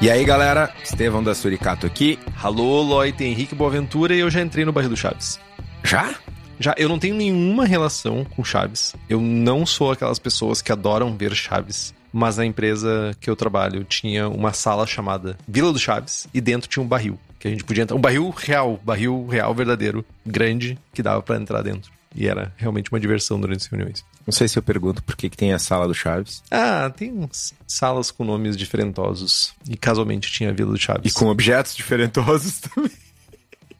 E aí, galera, Estevão da Suricato aqui. Alô, Loite, Henrique Boaventura e eu já entrei no bairro do Chaves. Já? Já, eu não tenho nenhuma relação com Chaves. Eu não sou aquelas pessoas que adoram ver Chaves. Mas na empresa que eu trabalho tinha uma sala chamada Vila do Chaves e dentro tinha um barril. Que a gente podia entrar. Um barril real, barril real verdadeiro, grande, que dava para entrar dentro. E era realmente uma diversão durante as reuniões. Não sei se eu pergunto por que, que tem a sala do Chaves. Ah, tem uns salas com nomes diferentosos. E casualmente tinha a Vila do Chaves. E com objetos diferentosos também.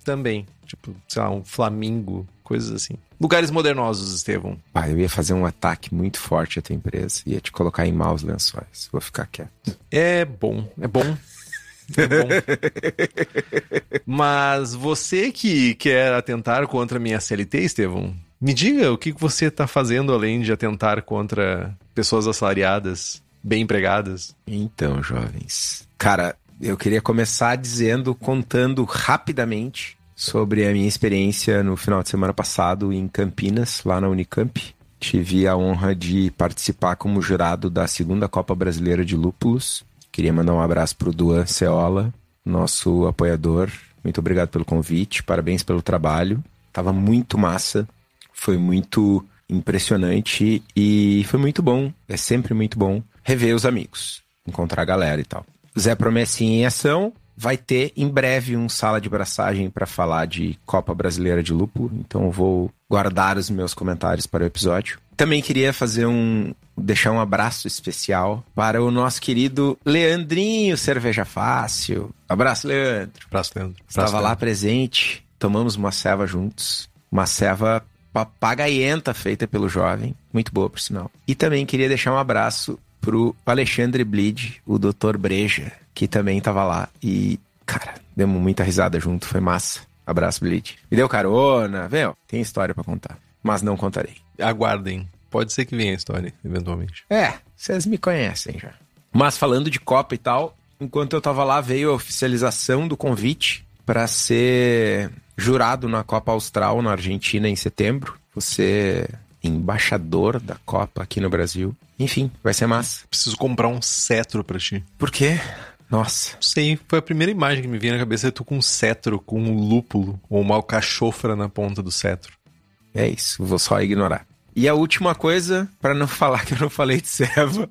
Também. Tipo, sei lá, um flamingo, coisas assim. Lugares modernosos, Estevão. Ah, eu ia fazer um ataque muito forte à tua empresa. Ia te colocar em maus lençóis. Vou ficar quieto. É bom, é bom. É bom. Mas você que quer atentar contra a minha CLT, Estevão, me diga o que você está fazendo além de atentar contra pessoas assalariadas, bem empregadas. Então, jovens. Cara, eu queria começar dizendo, contando rapidamente sobre a minha experiência no final de semana passado em Campinas, lá na Unicamp. Tive a honra de participar como jurado da segunda Copa Brasileira de Lúpulos. Queria mandar um abraço pro Duan Ceola, nosso apoiador. Muito obrigado pelo convite, parabéns pelo trabalho. Tava muito massa, foi muito impressionante e foi muito bom. É sempre muito bom rever os amigos, encontrar a galera e tal. Zé Promessinha em ação, vai ter em breve um sala de braçagem para falar de Copa Brasileira de Lúpulo, então eu vou guardar os meus comentários para o episódio. Também queria fazer um deixar um abraço especial para o nosso querido Leandrinho Cerveja Fácil. Abraço, Leandro. Abraço, Leandro. Abraço, Estava Leandro. lá presente, tomamos uma ceva juntos, uma ceva papagaienta feita pelo jovem, muito boa por sinal. E também queria deixar um abraço pro Alexandre Blid, o Dr. Breja, que também tava lá. E, cara, demos muita risada junto, foi massa. Abraço, Blid. Me deu carona, viu? Tem história para contar, mas não contarei. Aguardem. Pode ser que venha a história, eventualmente. É, vocês me conhecem já. Mas falando de Copa e tal, enquanto eu tava lá, veio a oficialização do convite para ser jurado na Copa Austral, na Argentina, em setembro. Você embaixador da Copa aqui no Brasil. Enfim, vai ser massa. Preciso comprar um cetro pra ti. Por quê? Nossa. Não sei, foi a primeira imagem que me veio na cabeça. É tu com um cetro, com um lúpulo, ou uma alcachofra na ponta do cetro. É isso, vou só ignorar. E a última coisa, para não falar que eu não falei de Seva,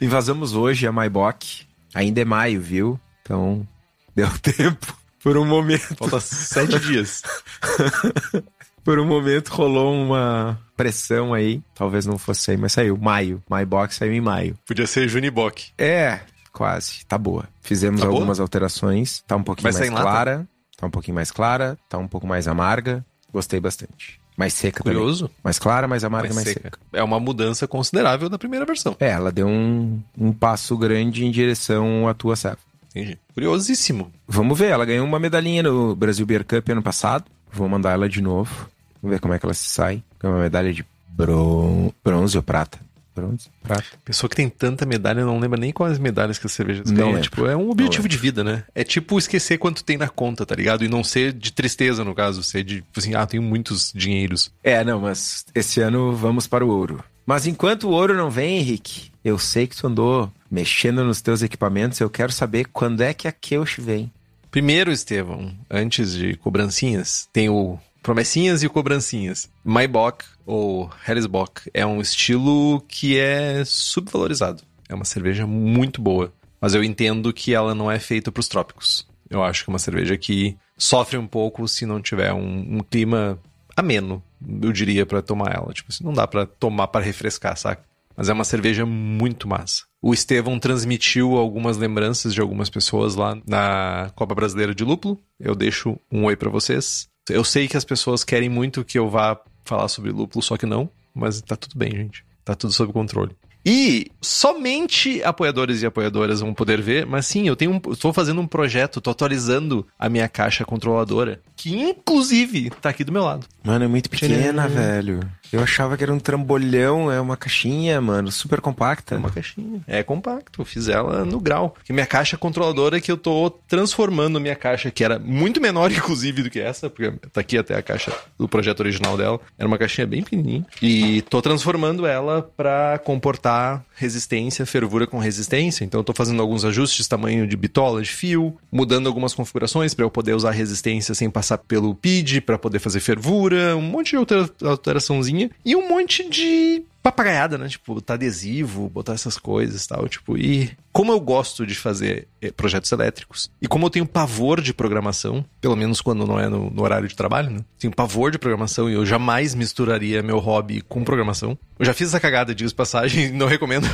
invasamos hoje a Maibok. Ainda é maio, viu? Então, deu tempo. Por um momento. Falta sete dias. Por um momento rolou uma pressão aí. Talvez não fosse aí, mas saiu. Maio. Maibok saiu em maio. Podia ser Junibok. É, quase. Tá boa. Fizemos Tá boa? algumas alterações. Tá um pouquinho mais lata? clara. Tá um pouquinho mais clara. Tá um pouco mais amarga. Gostei bastante. Mais seca Curioso. também. Mais clara, mais amarga, mais mais, seca. seca. É uma mudança considerável da primeira versão. É, ela deu um, um passo grande em direção à tua serva. Entendi. Curiosíssimo. Vamos ver, ela ganhou uma medalhinha no Brasil Beer Cup ano passado. Vou mandar ela de novo. Vamos ver como é que ela se sai. Ganhou uma medalha de bron... bronze ou prata. Bronze? Prata. Pessoa que tem tanta medalha não lembra nem quais medalhas que as cervejas Não ganham. lembro. Tipo, é um objetivo de vida, né? É tipo esquecer quanto tem na conta, tá ligado? E não ser de tristeza, no caso. Ser de, tipo assim, ah, tenho muitos dinheiros. É, não, mas esse ano vamos para o ouro. Mas enquanto o ouro não vem, Henrique, eu sei que tu andou mexendo nos teus equipamentos. Eu quero saber quando é que a Keush vem. Primeiro, Estevão, antes de cobrancinhas, tem o promessinhas e cobrancinhas. Maibach ou Hellesbock é um estilo que é subvalorizado. É uma cerveja muito boa, mas eu entendo que ela não é feita para os trópicos. Eu acho que é uma cerveja que sofre um pouco se não tiver um, um clima ameno, eu diria, para tomar ela. Tipo assim, não dá para tomar para refrescar, saca? Mas é uma cerveja muito massa. O Estevão transmitiu algumas lembranças de algumas pessoas lá na Copa Brasileira de Lúpulo. Eu deixo um oi para vocês. Eu sei que as pessoas querem muito que eu vá falar sobre lúpulo, só que não. Mas tá tudo bem, gente. Tá tudo sob controle. E somente apoiadores e apoiadoras vão poder ver, mas sim, eu tenho um, estou fazendo um projeto, estou atualizando a minha caixa controladora, que inclusive tá aqui do meu lado. Mano, é muito pequena, velho. Eu achava que era um trambolhão, é uma caixinha, mano, super compacta. É uma caixinha. É compacto, eu fiz ela no grau. Porque minha caixa controladora é que eu tô transformando minha caixa, que era muito menor, inclusive, do que essa, porque tá aqui até a caixa do projeto original dela. Era uma caixinha bem pequenininha. E tô transformando ela para comportar resistência, fervura com resistência. Então eu tô fazendo alguns ajustes, tamanho de bitola, de fio, mudando algumas configurações para eu poder usar resistência sem passar pelo PID, para poder fazer fervura, um monte de alteraçãozinha e um monte de papagaiada, né? Tipo, botar adesivo, botar essas coisas e tal. Tipo, e como eu gosto de fazer eh, projetos elétricos, e como eu tenho pavor de programação, pelo menos quando não é no, no, horário de trabalho, né? Tenho pavor de programação e eu jamais misturaria meu hobby com programação. Eu já fiz essa cagada, digo passagem, não recomendo.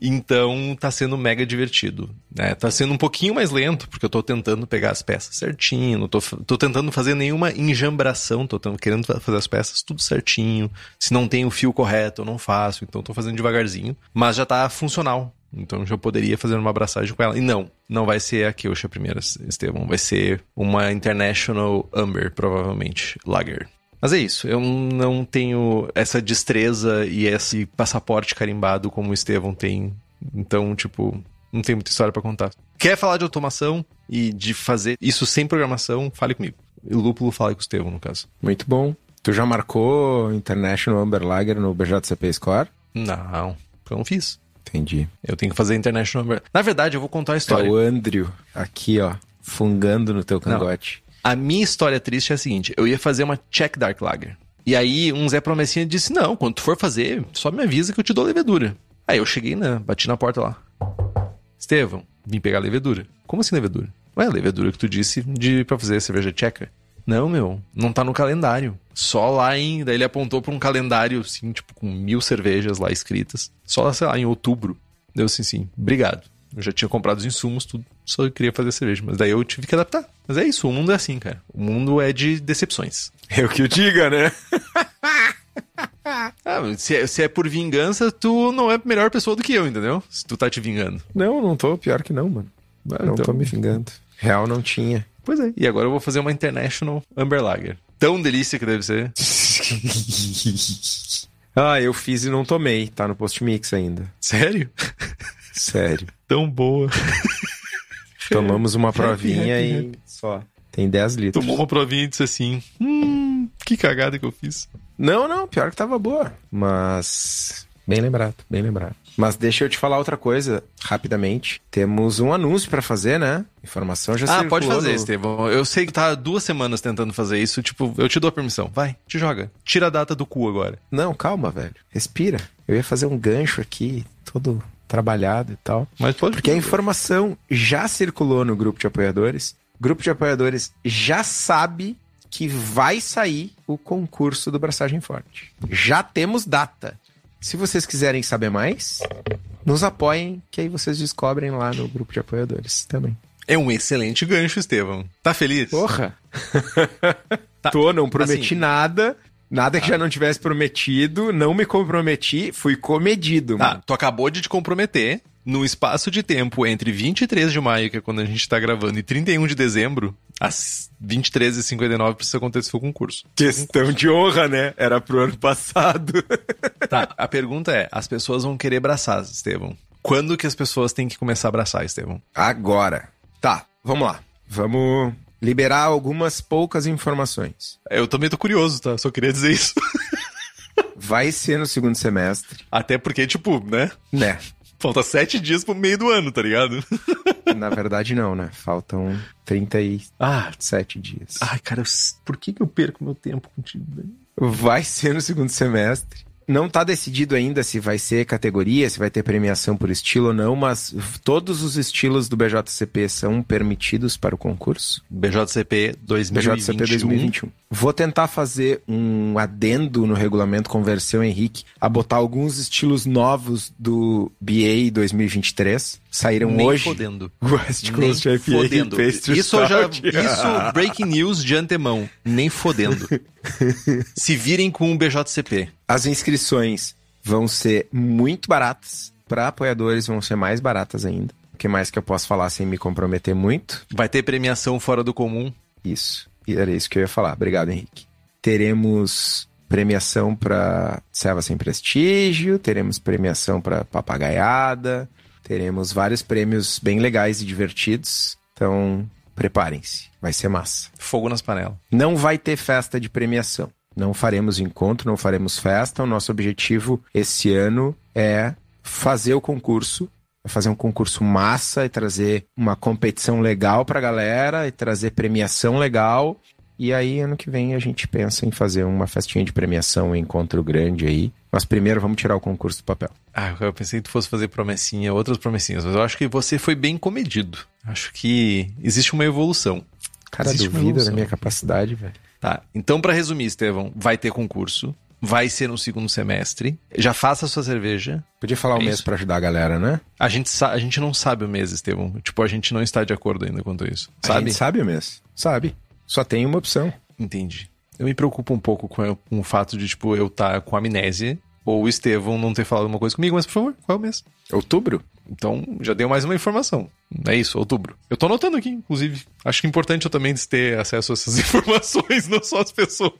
Então tá sendo mega divertido. Né? Tá sendo um pouquinho mais lento, porque eu tô tentando pegar as peças certinho, não tô, tô tentando fazer nenhuma enjambração, tô querendo fazer as peças tudo certinho. Se não tem o fio correto, eu não faço, então tô fazendo devagarzinho. Mas já tá funcional. Então já poderia fazer uma abraçagem com ela. E não, não vai ser a Keusha primeira, Estevão. Vai ser uma International Amber, provavelmente, Lager. Mas é isso, eu não tenho essa destreza e esse passaporte carimbado como o Estevão tem. Então, tipo, não tem muita história para contar. Quer falar de automação e de fazer isso sem programação? Fale comigo. E o Lúpulo fala com o Estevão, no caso. Muito bom. Tu já marcou International Amber Lager no BJCP Score? Não, eu não fiz. Entendi. Eu tenho que fazer International Amber. Na verdade, eu vou contar a história. É o Andrew, aqui, ó, fungando no teu cangote. Não. A minha história triste é a seguinte: eu ia fazer uma Check Dark Lager. E aí, um Zé Promessinha disse: Não, quando tu for fazer, só me avisa que eu te dou levedura. Aí eu cheguei, né? Bati na porta lá. Estevão, vim pegar levedura. Como assim levedura? Ué, levedura que tu disse de pra fazer cerveja tcheca. Não, meu, não tá no calendário. Só lá em. Daí ele apontou pra um calendário, assim, tipo, com mil cervejas lá escritas. Só, sei lá, em outubro. Deu assim, sim, obrigado. Eu já tinha comprado os insumos, tudo. Só queria fazer cerveja. Mas daí eu tive que adaptar. Mas é isso, o mundo é assim, cara. O mundo é de decepções. Eu que o diga, né? ah, se, é, se é por vingança, tu não é a melhor pessoa do que eu, entendeu? Se tu tá te vingando. Não, não tô. Pior que não, mano. Ah, não então... tô me vingando. Real não tinha. Pois é. E agora eu vou fazer uma International Amber Lager. Tão delícia que deve ser. ah, eu fiz e não tomei. Tá no post mix ainda. Sério? Sério. Tão boa. Tomamos uma provinha e só. Tem 10 litros. Tomou uma provinha e disse assim: Hum, que cagada que eu fiz. Não, não, pior que tava boa. Mas. Bem lembrado, bem lembrado. Mas deixa eu te falar outra coisa, rapidamente. Temos um anúncio para fazer, né? Informação já Ah, pode fazer, no... Estevão. Eu sei que tá duas semanas tentando fazer isso. Tipo, eu te dou a permissão. Vai, te joga. Tira a data do cu agora. Não, calma, velho. Respira. Eu ia fazer um gancho aqui, todo trabalhado e tal. Mas pode Porque a informação já circulou no grupo de apoiadores. O grupo de apoiadores já sabe que vai sair o concurso do Braçagem Forte. Já temos data. Se vocês quiserem saber mais, nos apoiem, que aí vocês descobrem lá no grupo de apoiadores também. É um excelente gancho, Estevão. Tá feliz? Porra! tá. Tô, não prometi assim, nada. Nada que já não tivesse prometido, não me comprometi, fui comedido. Tá, tu acabou de te comprometer no espaço de tempo entre 23 de maio, que é quando a gente tá gravando, e 31 de dezembro, às 23h59 precisa acontecer o concurso. Questão concurso. de honra, né? Era pro ano passado. tá, a pergunta é, as pessoas vão querer abraçar, Estevão. Quando que as pessoas têm que começar a abraçar, Estevão? Agora. Tá, vamos lá. Vamos liberar algumas poucas informações. Eu também tô curioso, tá? Só queria dizer isso. Vai ser no segundo semestre. Até porque, tipo, né? Né. Falta sete dias pro meio do ano, tá ligado? Na verdade, não, né? Faltam 37 ah, dias. Ai, cara, por que, que eu perco meu tempo contigo? Vai ser no segundo semestre. Não tá decidido ainda se vai ser categoria, se vai ter premiação por estilo ou não, mas todos os estilos do BJCP são permitidos para o concurso. BJCP 2021. BJCP 2021. Vou tentar fazer um adendo no regulamento com versão Henrique a botar alguns estilos novos do BA 2023. Saíram Nem hoje. fodendo. West Nem Coast IPA fodendo. Pastry Isso, já, isso, breaking news de antemão. Nem fodendo. Se virem com um BJCP. As inscrições vão ser muito baratas. Para apoiadores vão ser mais baratas ainda. O que mais que eu posso falar sem me comprometer muito? Vai ter premiação fora do comum. Isso. E era isso que eu ia falar. Obrigado, Henrique. Teremos premiação para Serva Sem Prestígio, teremos premiação para Papagaiada, teremos vários prêmios bem legais e divertidos. Então, preparem-se. Vai ser massa. Fogo nas panelas. Não vai ter festa de premiação. Não faremos encontro, não faremos festa. O nosso objetivo esse ano é fazer o concurso, é fazer um concurso massa e trazer uma competição legal pra galera e trazer premiação legal. E aí, ano que vem, a gente pensa em fazer uma festinha de premiação, um encontro grande aí. Mas primeiro vamos tirar o concurso do papel. Ah, eu pensei que tu fosse fazer promessinha, outras promessinhas, mas eu acho que você foi bem comedido. Acho que existe uma evolução. Cara, Existe duvida da minha capacidade, velho. Tá, então pra resumir, Estevão, vai ter concurso, vai ser no segundo semestre. Já faça a sua cerveja. Podia falar o É mês isso. pra ajudar a galera, né? A gente, a gente não sabe o mês, Estevão. Tipo, a gente não está de acordo ainda quanto a isso. A Sabe? gente sabe o mês. Sabe. Só tem uma opção. Entendi. Eu me preocupo um pouco com, com o fato de, tipo, eu estar com amnésia ou o Estevão não ter falado uma coisa comigo, mas por favor, qual é o mês? Outubro? Então, já deu mais uma informação. É isso, outubro. Eu tô anotando aqui, inclusive. Acho que é importante eu também ter acesso a essas informações, não só as pessoas.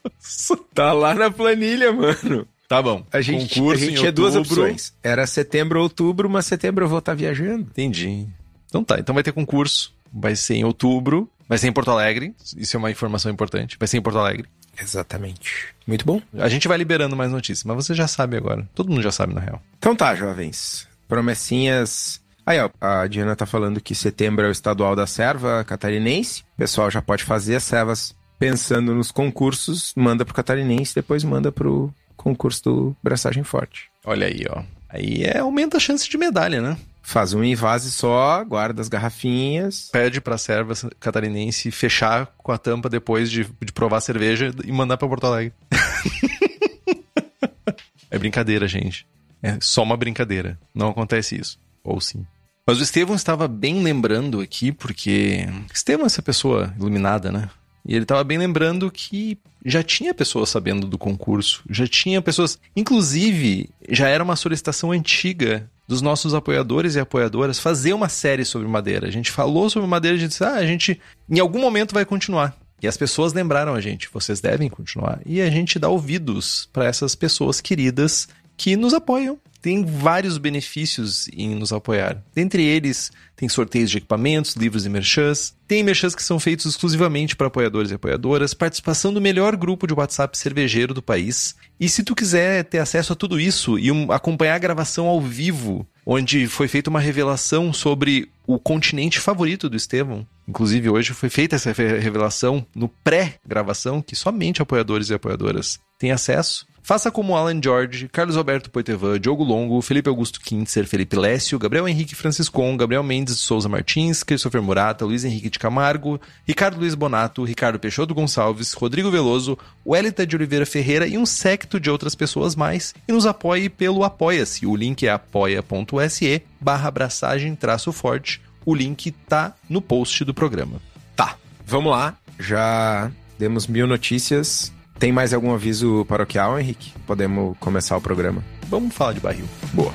Tá lá na planilha, mano. Tá bom. A gente, Concurso a gente tinha duas opções. Era setembro ou outubro, mas setembro eu vou estar viajando. Entendi. Então tá, então vai ter concurso. Vai ser em outubro. Vai ser em Porto Alegre. Isso é uma informação importante. Vai ser em Porto Alegre. Exatamente. Muito bom. A gente vai liberando mais notícias, mas você já sabe agora. Todo mundo já sabe, na real. Então tá, jovens. Promessinhas. Aí, ó, a Diana tá falando que setembro é o estadual da serva catarinense. O pessoal já pode fazer as servas pensando nos concursos, manda pro catarinense, depois manda pro concurso do Braçagem Forte. Olha aí, ó. Aí é, aumenta a chance de medalha, né? Faz um invase só, guarda as garrafinhas. Pede pra serva catarinense fechar com a tampa depois de, de provar a cerveja e mandar pra Porto Alegre. é brincadeira, gente. É só uma brincadeira. Não acontece isso. Ou sim. Mas o Estevão estava bem lembrando aqui, porque Estevão é essa pessoa iluminada, né? E ele estava bem lembrando que já tinha pessoas sabendo do concurso, já tinha pessoas. Inclusive, já era uma solicitação antiga dos nossos apoiadores e apoiadoras fazer uma série sobre madeira. A gente falou sobre madeira a gente disse, ah, a gente em algum momento vai continuar. E as pessoas lembraram a gente, vocês devem continuar. E a gente dá ouvidos para essas pessoas queridas que nos apoiam. Tem vários benefícios em nos apoiar. Dentre eles, tem sorteios de equipamentos, livros e merchans. Tem merchans que são feitos exclusivamente para apoiadores e apoiadoras, participação do melhor grupo de WhatsApp cervejeiro do país. E se tu quiser ter acesso a tudo isso e um- acompanhar a gravação ao vivo, onde foi feita uma revelação sobre o continente favorito do Estevão. Inclusive, hoje foi feita essa revelação no pré-gravação, que somente apoiadores e apoiadoras têm acesso. Faça como Alan George, Carlos Alberto Poitevin, Diogo Longo, Felipe Augusto Kintzer, Felipe Lécio, Gabriel Henrique Franciscon, Gabriel Mendes de Souza Martins, Christopher Murata, Luiz Henrique de Camargo, Ricardo Luiz Bonato, Ricardo Peixoto Gonçalves, Rodrigo Veloso, Wellington de Oliveira Ferreira e um secto de outras pessoas mais. E nos apoie pelo Apoia-se. O link é apoia.se barra abraçagem traço forte. O link tá no post do programa. Tá, vamos lá. Já demos mil notícias. Tem mais algum aviso paroquial, Henrique? Podemos começar o programa. Vamos falar de barril. Boa.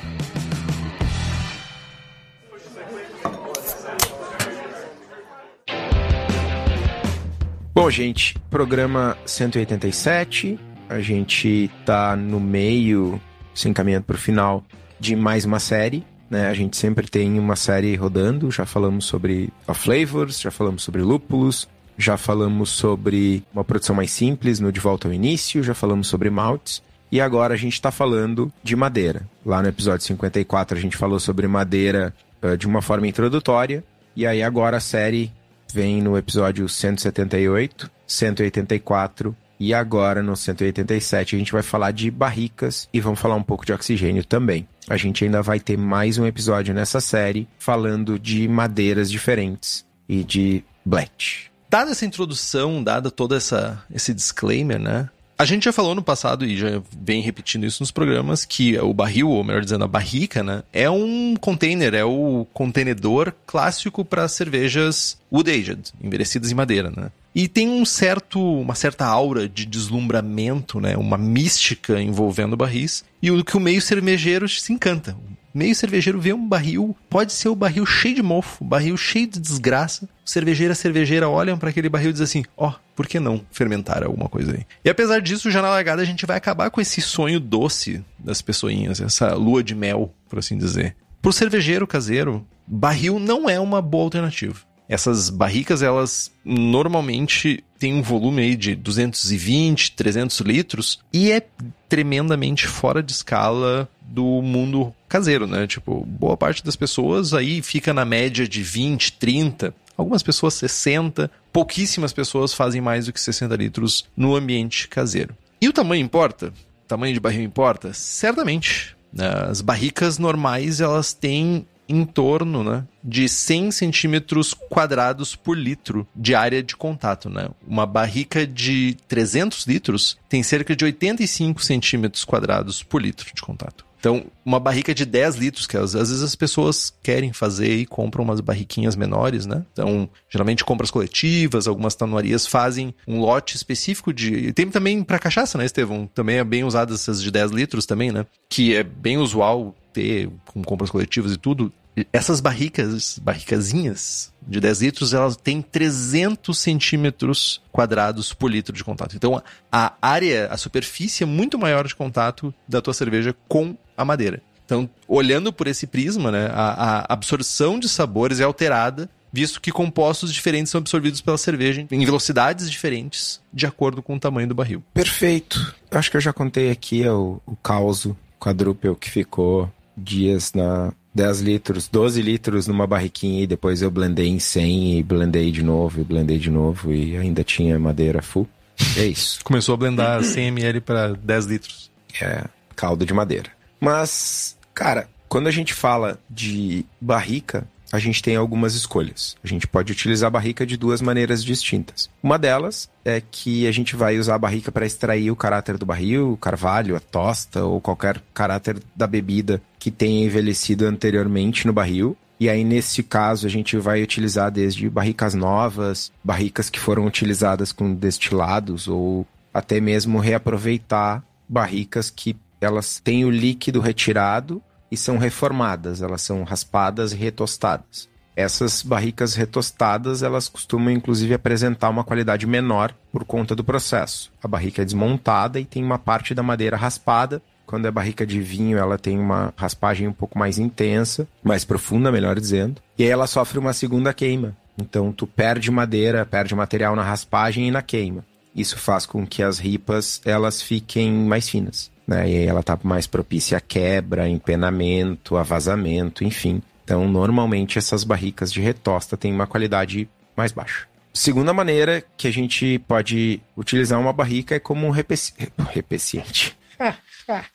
Bom, gente, programa 187. A gente tá no meio, se encaminhando pro final de mais uma série. Né? A gente sempre tem uma série rodando. Já falamos sobre a flavors, já falamos sobre lúpulos, já falamos sobre uma produção mais simples no De Volta ao Início, já falamos sobre maltes. E agora a gente está falando de madeira. Lá no episódio 54 a gente falou sobre madeira eh, de uma forma introdutória. E aí agora a série vem no episódio 178, 184 E agora, no 187, a gente vai falar de barricas e vamos falar um pouco de oxigênio também. A gente ainda vai ter mais um episódio nessa série falando de madeiras diferentes e de blet. Dada essa introdução, dada toda essa esse disclaimer, né? A gente já falou no passado e já vem repetindo isso nos programas que o barril, ou melhor dizendo, a barrica, né, é um container, é o contenedor clássico para cervejas wood aged, envelhecidas em madeira, né? E tem um certo, uma certa aura de deslumbramento, né, uma mística envolvendo barris, e o que o meio cervejeiro se encanta meio cervejeiro vê um barril, pode ser o barril cheio de mofo, barril cheio de desgraça. O cervejeiro e a cervejeira olham para aquele barril e dizem assim: ó, oh, por que não fermentar alguma coisa aí? E apesar disso, já na largada a gente vai acabar com esse sonho doce das pessoinhas, essa lua de mel, por assim dizer. Pro cervejeiro caseiro, barril não é uma boa alternativa. Essas barricas, elas normalmente têm um volume aí de 220, 300 litros e é tremendamente fora de escala do mundo caseiro, né? Tipo, boa parte das pessoas aí fica na média de 20, 30, algumas pessoas 60, pouquíssimas pessoas fazem mais do que 60 litros no ambiente caseiro. E o tamanho importa? O tamanho de barril importa? Certamente. As barricas normais, elas têm em torno né, de 100 centímetros quadrados por litro de área de contato. Né? Uma barrica de 300 litros tem cerca de 85 centímetros quadrados por litro de contato. Então, uma barrica de 10 litros, que às, vezes as pessoas querem fazer e compram umas barriquinhas menores, né? Então, geralmente compras coletivas, algumas tanuarias fazem um lote específico de. Tem também para cachaça, né, Estevão? Também é bem usado essas de 10 litros também, né? Que é bem usual ter com compras coletivas e tudo, essas barricas, barricazinhas de 10 litros, elas têm 300 centímetros quadrados por litro de contato. Então, a área, a superfície é muito maior de contato da tua cerveja com a madeira. Então, olhando por esse prisma, né, a, a absorção de sabores é alterada, visto que compostos diferentes são absorvidos pela cerveja em velocidades diferentes, de acordo com o tamanho do barril. Perfeito. Acho que eu já contei aqui o, o caos quadrúpel que ficou dias na 10 litros, 12 litros numa barriquinha e depois eu blendei em 100 e blendei de novo e blendei de novo e ainda tinha madeira full. É isso. Começou a blendar 100 ml para 10 litros. É, caldo de madeira. Mas, cara, quando a gente fala de barrica, a gente tem algumas escolhas. A gente pode utilizar a barrica de duas maneiras distintas. Uma delas é que a gente vai usar a barrica para extrair o caráter do barril, o carvalho, a tosta ou qualquer caráter da bebida que tenha envelhecido anteriormente no barril. E aí, nesse caso, a gente vai utilizar desde barricas novas, barricas que foram utilizadas com destilados, ou até mesmo reaproveitar barricas que elas têm o líquido retirado e são reformadas, elas são raspadas e retostadas. Essas barricas retostadas, elas costumam inclusive apresentar uma qualidade menor por conta do processo. A barrica é desmontada e tem uma parte da madeira raspada. Quando é barrica de vinho, ela tem uma raspagem um pouco mais intensa, mais profunda, melhor dizendo. E aí ela sofre uma segunda queima. Então tu perde madeira, perde material na raspagem e na queima. Isso faz com que as ripas elas fiquem mais finas né? E aí ela tá mais propícia a quebra, empenamento, a vazamento, enfim. Então, normalmente essas barricas de retosta têm uma qualidade mais baixa. Segunda maneira que a gente pode utilizar uma barrica é como um repeci... repeciente.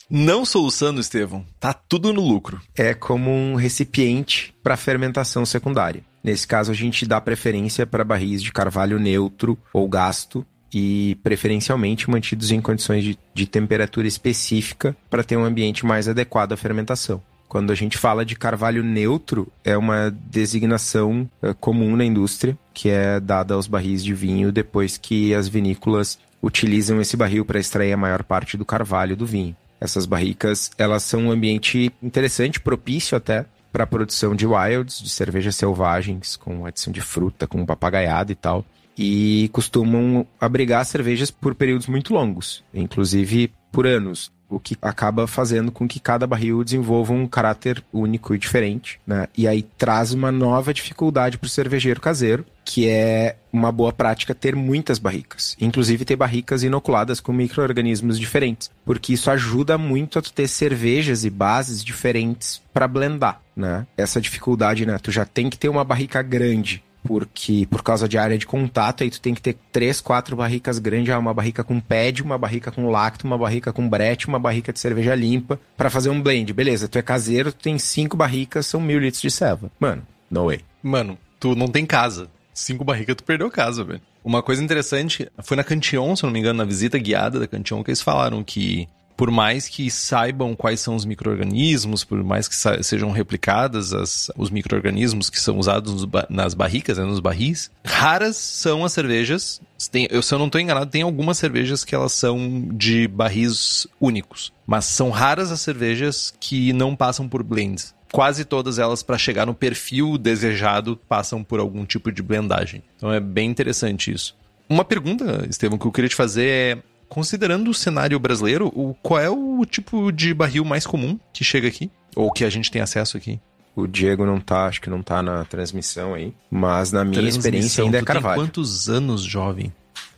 Não soluçando, Estevão. Tá tudo no lucro. É como um recipiente para fermentação secundária. Nesse caso, a gente dá preferência para barris de carvalho neutro ou gasto, e preferencialmente mantidos em condições de, de temperatura específica para ter um ambiente mais adequado à fermentação. Quando a gente fala de carvalho neutro, é uma designação é, comum na indústria, que é dada aos barris de vinho depois que as vinícolas utilizam esse barril para extrair a maior parte do carvalho do vinho. Essas barricas, elas são um ambiente interessante, propício até para a produção de wilds, de cervejas selvagens, com adição de fruta, com papagaiado e tal e costumam abrigar cervejas por períodos muito longos, inclusive por anos, o que acaba fazendo com que cada barril desenvolva um caráter único e diferente, né? E aí traz uma nova dificuldade para o cervejeiro caseiro, que é uma boa prática ter muitas barricas, inclusive ter barricas inoculadas com micro-organismos diferentes, porque isso ajuda muito a tu ter cervejas e bases diferentes para blendar, né? Essa dificuldade, né? Tu já tem que ter uma barrica grande porque por causa de área de contato, aí tu tem que ter três, quatro barricas grandes, uma barrica com pad, uma barrica com lacto, uma barrica com brete, uma barrica de cerveja limpa, para fazer um blend. Beleza, tu é caseiro, tu tem cinco barricas, são mil litros de ceva. Mano, no way. Mano, tu não tem casa. Cinco barricas, tu perdeu casa, velho. Uma coisa interessante, foi na Cantillon, se eu não me engano, na visita guiada da Cantillon, que eles falaram que por mais que saibam quais são os micro-organismos, por mais que sejam replicadas as, os micro-organismos que são usados nas barricas, né, nos barris, raras são as cervejas. Tem, eu, se eu não estou enganado, tem algumas cervejas que elas são de barris únicos. Mas são raras as cervejas que não passam por blends. Quase todas elas, para chegar no perfil desejado, passam por algum tipo de blendagem. Então é bem interessante isso. Uma pergunta, Estevam, que eu queria te fazer é Considerando o cenário brasileiro, o, qual é o tipo de barril mais comum que chega aqui? Ou que a gente tem acesso aqui? O Diego não tá, acho que não tá na transmissão aí. Mas na minha experiência ainda é Carvalho. Tem quantos anos jovem?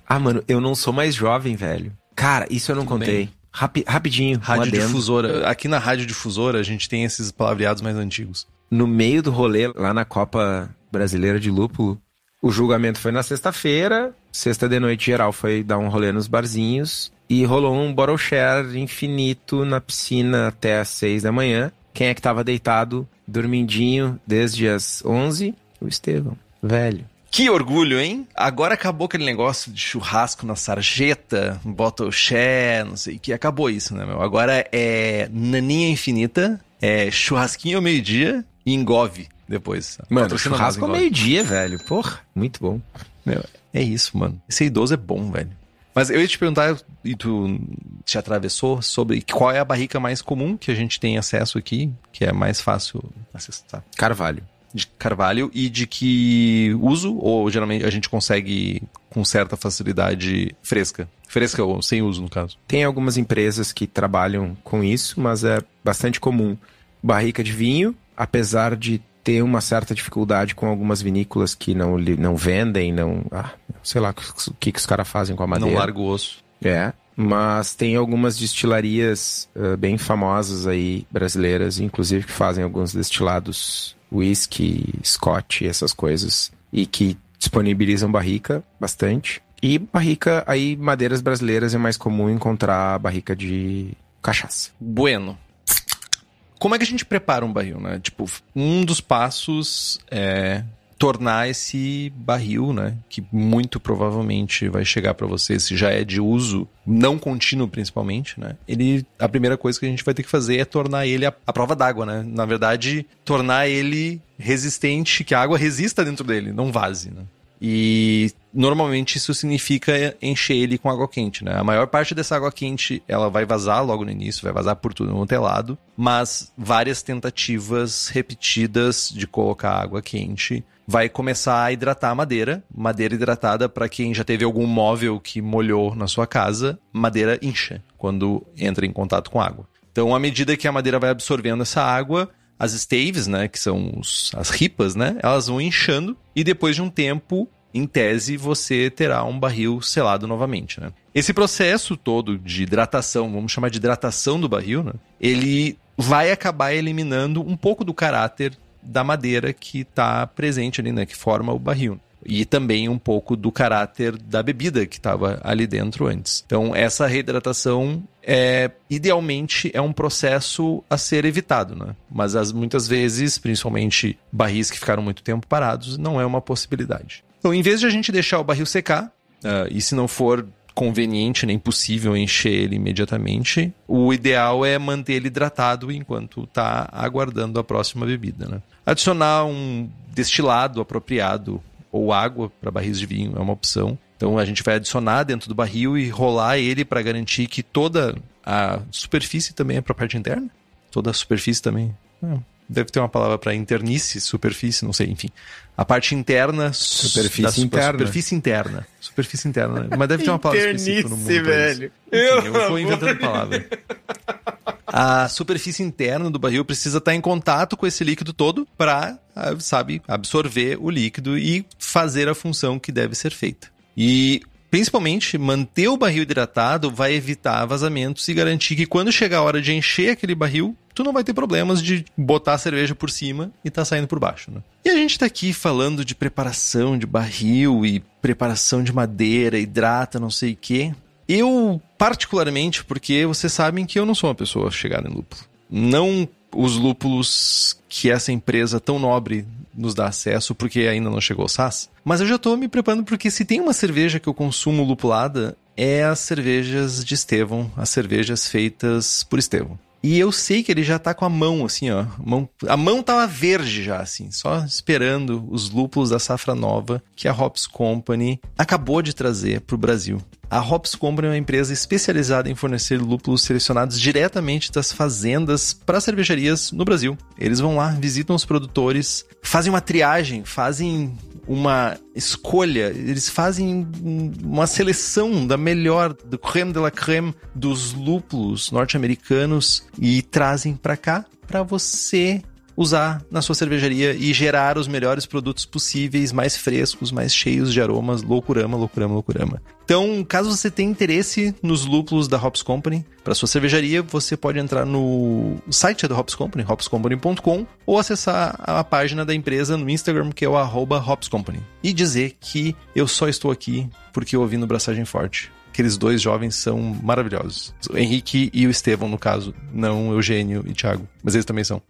Ah, mano, eu não sou mais jovem, velho. Cara, isso eu não Tudo contei. Rapi rapidinho. Rádio difusora. Aqui na rádio difusora a gente tem esses palavreados mais antigos. No meio do rolê, lá na Copa Brasileira de Lúpulo, o julgamento foi na sexta-feira, sexta de noite geral foi dar um rolê nos barzinhos e rolou um bottle share infinito na piscina até às seis da manhã. Quem é que tava deitado, dormindinho, desde as onze? O Estevão, velho. Que orgulho, hein? Agora acabou aquele negócio de churrasco na sarjeta, bottle share, não sei o que. Acabou isso, né, meu? Agora é naninha infinita, é churrasquinho ao meio-dia e engove depois. Mano, churrasco ao meio-dia, velho. Porra, muito bom. Meu, é isso, mano. Esse idoso é bom, velho. Mas eu ia te perguntar, e tu te atravessou, sobre qual é a barrica mais comum que a gente tem acesso aqui, que é mais fácil acessar. Carvalho. De carvalho e de que uso, ou geralmente a gente consegue com certa facilidade fresca? Fresca ou sem uso, no caso? Tem algumas empresas que trabalham com isso, mas é bastante comum. Barrica de vinho, apesar de ter uma certa dificuldade com algumas vinícolas que não, não vendem, não. Ah, sei lá o que, que os caras fazem com a madeira. Não larga o osso. É. Mas tem algumas destilarias uh, bem famosas aí, brasileiras, inclusive que fazem alguns destilados whisky, scotch, essas coisas, e que disponibilizam barrica bastante. E barrica, aí madeiras brasileiras é mais comum encontrar barrica de cachaça. Bueno. Como é que a gente prepara um barril, né? Tipo, um dos passos é tornar esse barril, né, que muito provavelmente vai chegar para você se já é de uso não contínuo principalmente, né? Ele a primeira coisa que a gente vai ter que fazer é tornar ele a, a prova d'água, né? Na verdade, tornar ele resistente, que a água resista dentro dele, não vaze, né? E normalmente isso significa encher ele com água quente, né? A maior parte dessa água quente, ela vai vazar logo no início, vai vazar por tudo no telado, mas várias tentativas repetidas de colocar água quente vai começar a hidratar a madeira. Madeira hidratada, para quem já teve algum móvel que molhou na sua casa, madeira incha quando entra em contato com água. Então, à medida que a madeira vai absorvendo essa água, as staves, né, que são os, as ripas, né, elas vão inchando e depois de um tempo, em tese, você terá um barril selado novamente, né? Esse processo todo de hidratação, vamos chamar de hidratação do barril, né, ele vai acabar eliminando um pouco do caráter da madeira que está presente ali, né, que forma o barril e também um pouco do caráter da bebida que estava ali dentro antes. Então, essa reidratação é idealmente é um processo a ser evitado, né? Mas as, muitas vezes, principalmente barris que ficaram muito tempo parados, não é uma possibilidade. Então, em vez de a gente deixar o barril secar, uh, e se não for conveniente nem possível encher ele imediatamente, o ideal é manter ele hidratado enquanto está aguardando a próxima bebida. Né? Adicionar um destilado apropriado ou água para barris de vinho é uma opção. Então a gente vai adicionar dentro do barril e rolar ele para garantir que toda a superfície também é para a parte interna. Toda a superfície também. Ah, deve ter uma palavra para internice, superfície, não sei, enfim. A parte interna superfície interna. Superfície interna. Superfície interna. Mas deve ter uma palavra específica no mundo. velho. Enfim, eu, eu vou inventando palavra. A superfície interna do barril precisa estar em contato com esse líquido todo para, ah, sabe, absorver o líquido e fazer a função que deve ser feita. E principalmente manter o barril hidratado vai evitar vazamentos e garantir que quando chegar a hora de encher aquele barril, tu não vai ter problemas de botar a cerveja por cima e tá saindo por baixo, né? E a gente tá aqui falando de preparação de barril e preparação de madeira, hidrata, não sei o quê. Eu, particularmente, porque vocês sabem que eu não sou uma pessoa chegada em lúpulo. Não os lúpulos que essa empresa tão nobre nos dá acesso, porque ainda não chegou o SAS. Mas eu já tô me preparando porque se tem uma cerveja que eu consumo lupulada, é as cervejas de Estevão, as cervejas feitas por Estevão. E eu sei que ele já tá com a mão, assim, ó. A mão, a mão tava verde já, assim, só esperando os lúpulos da safra nova que a Hops Company acabou de trazer pro Brasil. A Hops Company é uma empresa especializada em fornecer lúpulos selecionados diretamente das fazendas para cervejarias no Brasil. Eles vão lá, visitam os produtores, fazem uma triagem, fazem uma escolha, eles fazem uma seleção da melhor, do creme de la creme dos lúpulos norte-americanos e trazem para cá para você usar na sua cervejaria e gerar os melhores produtos possíveis, mais frescos, mais cheios de aromas, loucurama, loucurama, loucurama. Então, caso você tenha interesse nos lúpulos da Hops Company para sua cervejaria, você pode entrar no site da Hops Company, hopscompany.com, ou acessar a página da empresa no Instagram, que é o arroba Company, e dizer que eu só estou aqui porque eu ouvi no Braçagem Forte aqueles dois jovens são maravilhosos. O Henrique e o Estevão, no caso, não Eugênio e Thiago, mas eles também são.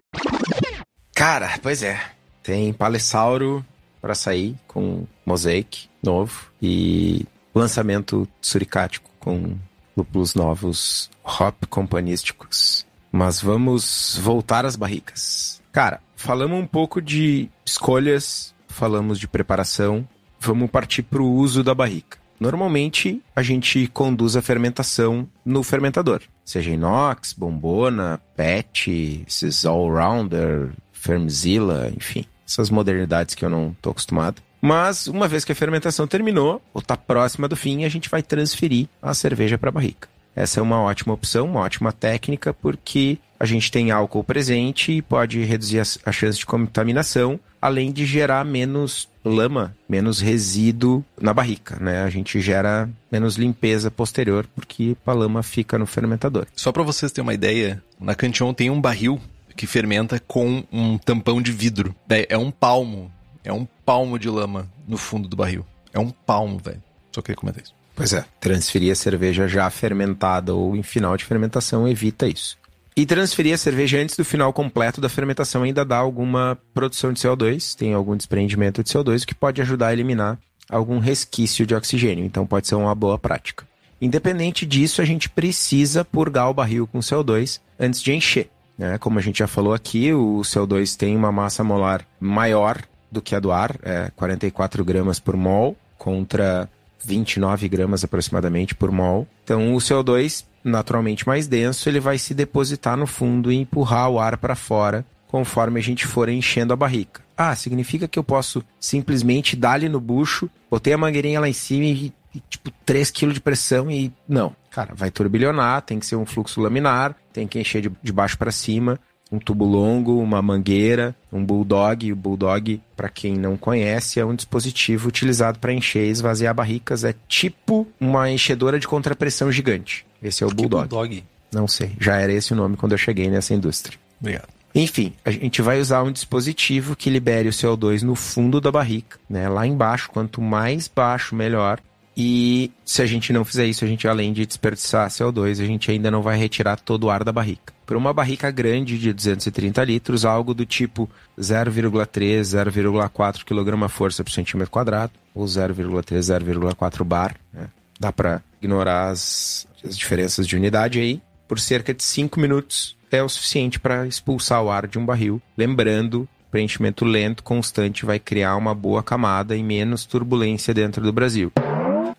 Cara, pois é. Tem Palessauro para sair com Mosaic novo e lançamento suricático com lúpulos novos hop companísticos. Mas vamos voltar às barricas. Cara, falamos um pouco de escolhas, falamos de preparação, vamos partir para o uso da barrica. Normalmente a gente conduz a fermentação no fermentador, seja inox, bombona, PET, esses all-rounder, Fermzilla, enfim, essas modernidades que eu não tô acostumado. Mas uma vez que a fermentação terminou, ou está próxima do fim, a gente vai transferir a cerveja para a barrica. Essa é uma ótima opção, uma ótima técnica, porque a gente tem álcool presente e pode reduzir a chance de contaminação, além de gerar menos lama, menos resíduo na barrica, né? A gente gera menos limpeza posterior porque a lama fica no fermentador. Só para vocês terem uma ideia, na Cantion tem um barril que fermenta com um tampão de vidro. É um palmo. É um palmo de lama no fundo do barril. É um palmo, velho. Só queria comentar isso. Pois é, transferir a cerveja já fermentada ou em final de fermentação evita isso. E transferir a cerveja antes do final completo da fermentação ainda dá alguma produção de CO2, tem algum desprendimento de CO2, o que pode ajudar a eliminar algum resquício de oxigênio. Então pode ser uma boa prática. Independente disso, a gente precisa purgar o barril com CO2 antes de encher. Né? Como a gente já falou aqui, o CO2 tem uma massa molar maior do que a do ar, é 44 gramas por mol, contra 29 gramas aproximadamente por mol. Então, o CO2, naturalmente mais denso, ele vai se depositar no fundo e empurrar o ar para fora conforme a gente for enchendo a barrica. Ah, significa que eu posso simplesmente dar ali no bucho, botei a mangueirinha lá em cima e, e tipo 3 kg de pressão e não. Cara, vai turbilhonar, tem que ser um fluxo laminar, tem que encher de, de baixo para cima, um tubo longo, uma mangueira, um bulldog. O bulldog, para quem não conhece, é um dispositivo utilizado para encher e esvaziar barricas. É tipo uma enchedora de contrapressão gigante. Esse é o bulldog. bulldog. Não sei, já era esse o nome quando eu cheguei nessa indústria. Obrigado. Enfim, a gente vai usar um dispositivo que libere o CO2 no fundo da barrica, né? Lá embaixo, quanto mais baixo, melhor. E se a gente não fizer isso, a gente além de desperdiçar CO2, a gente ainda não vai retirar todo o ar da barrica. Por uma barrica grande de 230 litros, algo do tipo 0,3, 0,4 kg força por centímetro quadrado, ou 0,3, 0,4 bar. Né? Dá para ignorar as, as diferenças de unidade aí. Por cerca de 5 minutos é o suficiente para expulsar o ar de um barril. Lembrando, preenchimento lento, constante, vai criar uma boa camada e menos turbulência dentro do Brasil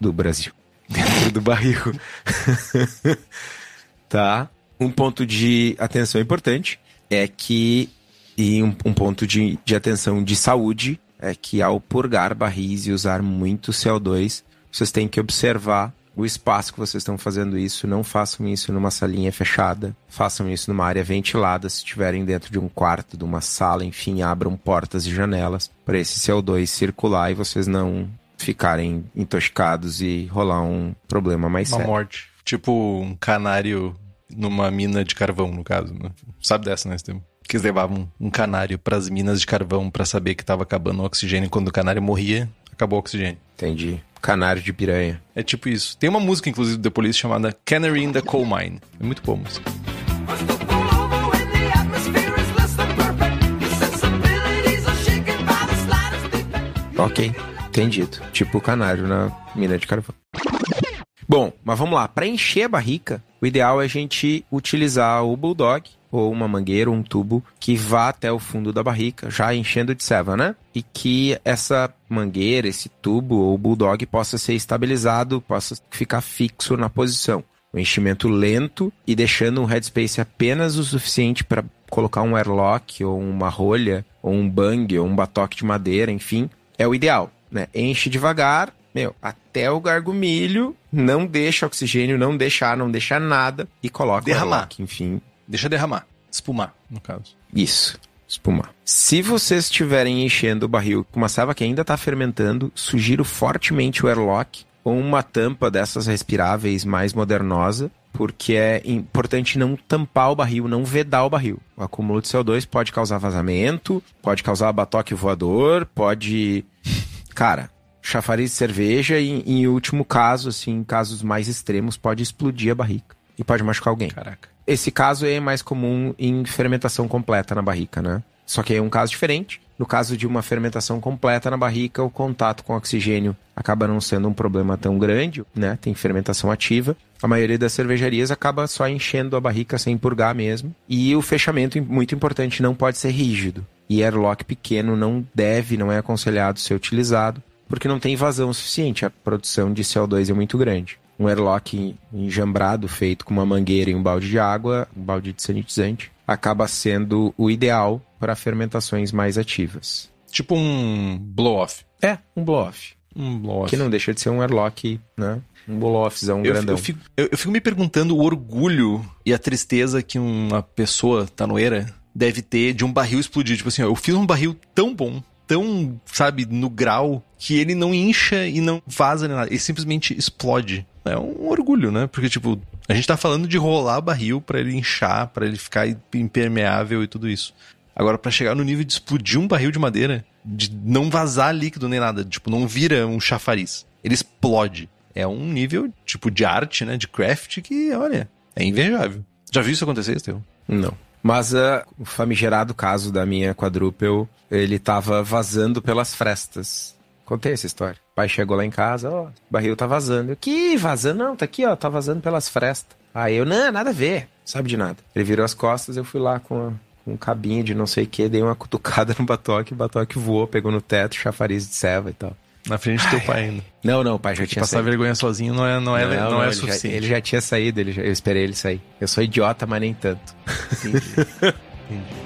do Brasil. Dentro do barril. tá? Um ponto de atenção importante é que, e um, um ponto de, de atenção de saúde, é que ao purgar barris e usar muito CO2, vocês têm que observar o espaço que vocês estão fazendo isso. Não façam isso numa salinha fechada. Façam isso numa área ventilada. Se estiverem dentro de um quarto, de uma sala, enfim, abram portas e janelas para esse CO2 circular e vocês não ficarem intoxicados e rolar um problema mais Uma sério. morte. Tipo um canário numa mina de carvão, no caso. Né? Sabe dessa, né? Que eles levavam um canário para as minas de carvão para saber que estava acabando o oxigênio. Quando o canário morria, acabou o oxigênio. Entendi. Canário de piranha. É tipo isso. Tem uma música, inclusive, do The Police chamada Canary in the Coal Mine. É muito boa a música. Ok, entendido. Tipo o canário na mina de carvão. Bom, mas vamos lá. Para encher a barrica, o ideal é a gente utilizar o bulldog ou uma mangueira, um tubo que vá até o fundo da barrica, já enchendo de ceva, né? E que essa mangueira, esse tubo ou bulldog possa ser estabilizado, possa ficar fixo na posição. O enchimento lento e deixando um headspace apenas o suficiente para colocar um airlock ou uma rolha ou um bang ou um batoque de madeira, enfim, é o ideal, né? Enche devagar, meu, até o gargumilho, não deixa oxigênio, não deixa ar, não deixa nada e coloca Derramar. o airlock, enfim. Deixa derramar. Espumar, no caso. Isso. Espumar. Se vocês estiverem enchendo o barril com uma ceva que ainda está fermentando, sugiro fortemente o airlock ou uma tampa dessas respiráveis mais modernosa, porque é importante não tampar o barril, não vedar o barril. O acúmulo de CO2 pode causar vazamento, pode causar batoque voador, pode. Cara, chafariz de cerveja e, em último caso, assim, em casos mais extremos, pode explodir a barrica e pode machucar alguém. Caraca. Esse caso é mais comum em fermentação completa na barrica, né? Só que é um caso diferente. No caso de uma fermentação completa na barrica, o contato com oxigênio acaba não sendo um problema tão grande, né? Tem fermentação ativa. A maioria das cervejarias acaba só enchendo a barrica sem purgar mesmo. E o fechamento, muito importante, não pode ser rígido. E airlock pequeno não deve, não é aconselhado ser utilizado, porque não tem vazão suficiente. A produção de CO2 é muito grande um airlock enjambrado, feito com uma mangueira e um balde de água, um balde de sanitizante, acaba sendo o ideal para fermentações mais ativas. Tipo um blow-off. É, um blow-off. Um blow-off. Que não deixa de ser um airlock, né? Um blow-offzão Eu, grandão. eu, fico, eu- eu fico me perguntando o orgulho e a tristeza que uma pessoa tanoeira deve ter de um barril explodir. Tipo assim, ó, eu fiz um barril tão bom, tão, sabe, no grau, que ele não incha e não vaza nem nada. Ele simplesmente explode. É um orgulho, né? Porque, tipo, a gente tá falando de rolar barril pra ele inchar, pra ele ficar impermeável e tudo isso. Agora, pra chegar no nível de explodir um barril de madeira, de não vazar líquido nem nada, tipo, não vira um chafariz. Ele explode. É um nível, tipo, de arte, né? De craft que, olha, é invejável. Já viu isso acontecer, Estevão? Não. Mas ah, o famigerado caso da minha quadrúpel, ele tava vazando pelas frestas. Contei essa história. O pai chegou lá em casa, ó, o barril tá vazando. Eu, que vazando? Não, tá aqui, ó, tá vazando pelas frestas. Aí eu, não, nada a ver, sabe de nada. Ele virou as costas, eu fui lá com, a- com um cabinho de não sei o que, dei uma cutucada no batoque, o batoque voou, pegou no teto, chafariz de ceva e tal. Na frente do teu pai ainda. Não, não, o pai já tinha Passar saído. vergonha sozinho não é, não é, não, é ele já- suficiente. ele já tinha saído, ele já- eu esperei ele sair. Eu sou idiota, mas nem tanto.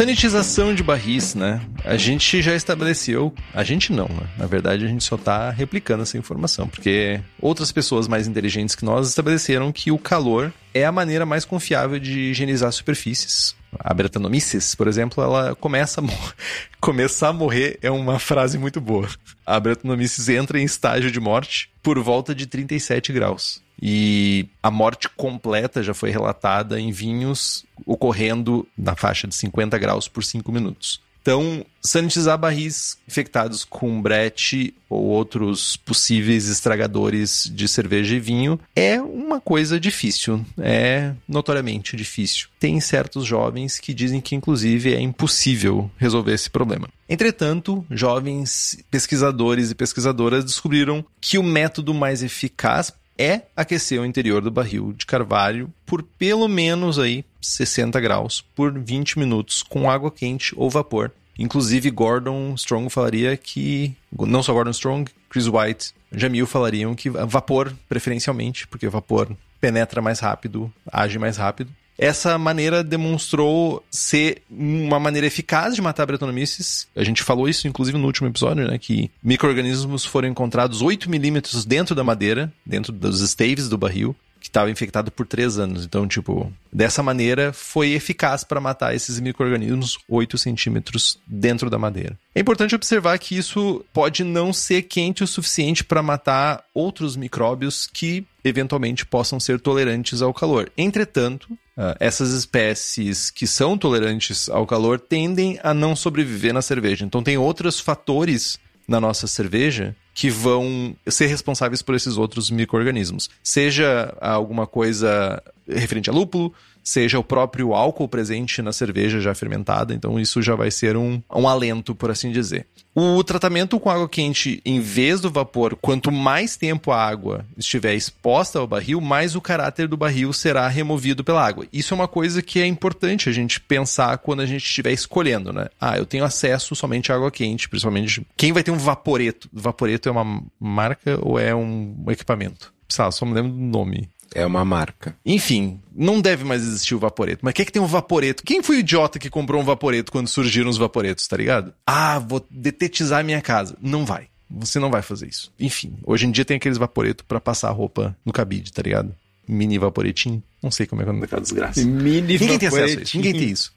Sanitização de barris, né? A gente já estabeleceu. A gente não, né? Na verdade, a gente só tá replicando essa informação, porque outras pessoas mais inteligentes que nós estabeleceram que o calor é a maneira mais confiável de higienizar superfícies. A Bretanomyces, por exemplo, ela começa a mor- começar a morrer é uma frase muito boa. A Bretanomyces entra em estágio de morte por volta de 37 graus. E a morte completa já foi relatada em vinhos ocorrendo na faixa de 50 graus por 5 minutos. Então, sanitizar barris infectados com brete ou outros possíveis estragadores de cerveja e vinho é uma coisa difícil, é notoriamente difícil. Tem certos jovens que dizem que, inclusive, é impossível resolver esse problema. Entretanto, jovens pesquisadores e pesquisadoras descobriram que o método mais eficaz é aquecer o interior do barril de carvalho por pelo menos aí 60 graus por 20 minutos com água quente ou vapor. Inclusive Gordon Strong falaria que não só Gordon Strong, Chris White, Jamil falariam que vapor preferencialmente, porque vapor penetra mais rápido, age mais rápido. Essa maneira demonstrou ser uma maneira eficaz de matar Bretonomyces. A gente falou isso, inclusive, no último episódio, né? Que micro-organismos foram encontrados 8 milímetros dentro da madeira, dentro dos staves do barril, que estava infectado por três anos. Então, tipo, dessa maneira foi eficaz para matar esses micro-organismos 8 centímetros dentro da madeira. É importante observar que isso pode não ser quente o suficiente para matar outros micróbios que eventualmente possam ser tolerantes ao calor. Entretanto, uh, essas espécies que são tolerantes ao calor tendem a não sobreviver na cerveja. Então, tem outros fatores na nossa cerveja que vão ser responsáveis por esses outros micro-organismos. Seja alguma coisa referente a lúpulo, seja o próprio álcool presente na cerveja já fermentada, então isso já vai ser um, um alento, por assim dizer. O tratamento com água quente, em vez do vapor, quanto mais tempo a água estiver exposta ao barril, mais o caráter do barril será removido pela água. Isso é uma coisa que é importante a gente pensar quando a gente estiver escolhendo, né? Ah, eu tenho acesso somente à água quente, principalmente. Quem vai ter um vaporeto? Vaporeto é uma marca ou é um equipamento? Sabe, só me lembro do nome. É uma marca. Enfim, não deve mais existir o Vaporeto. Mas o que é que tem um Vaporeto? Quem foi o idiota que comprou um Vaporeto quando surgiram os Vaporetos, tá ligado? Ah, vou detetizar minha casa. Não vai. Você não vai fazer isso. Enfim, hoje em dia tem aqueles Vaporeto para passar a roupa no cabide, tá ligado? Mini Vaporetinho. Não sei como é que é o nome daquela desgraça. Mini Ninguém tem acesso a isso. Ninguém tem isso.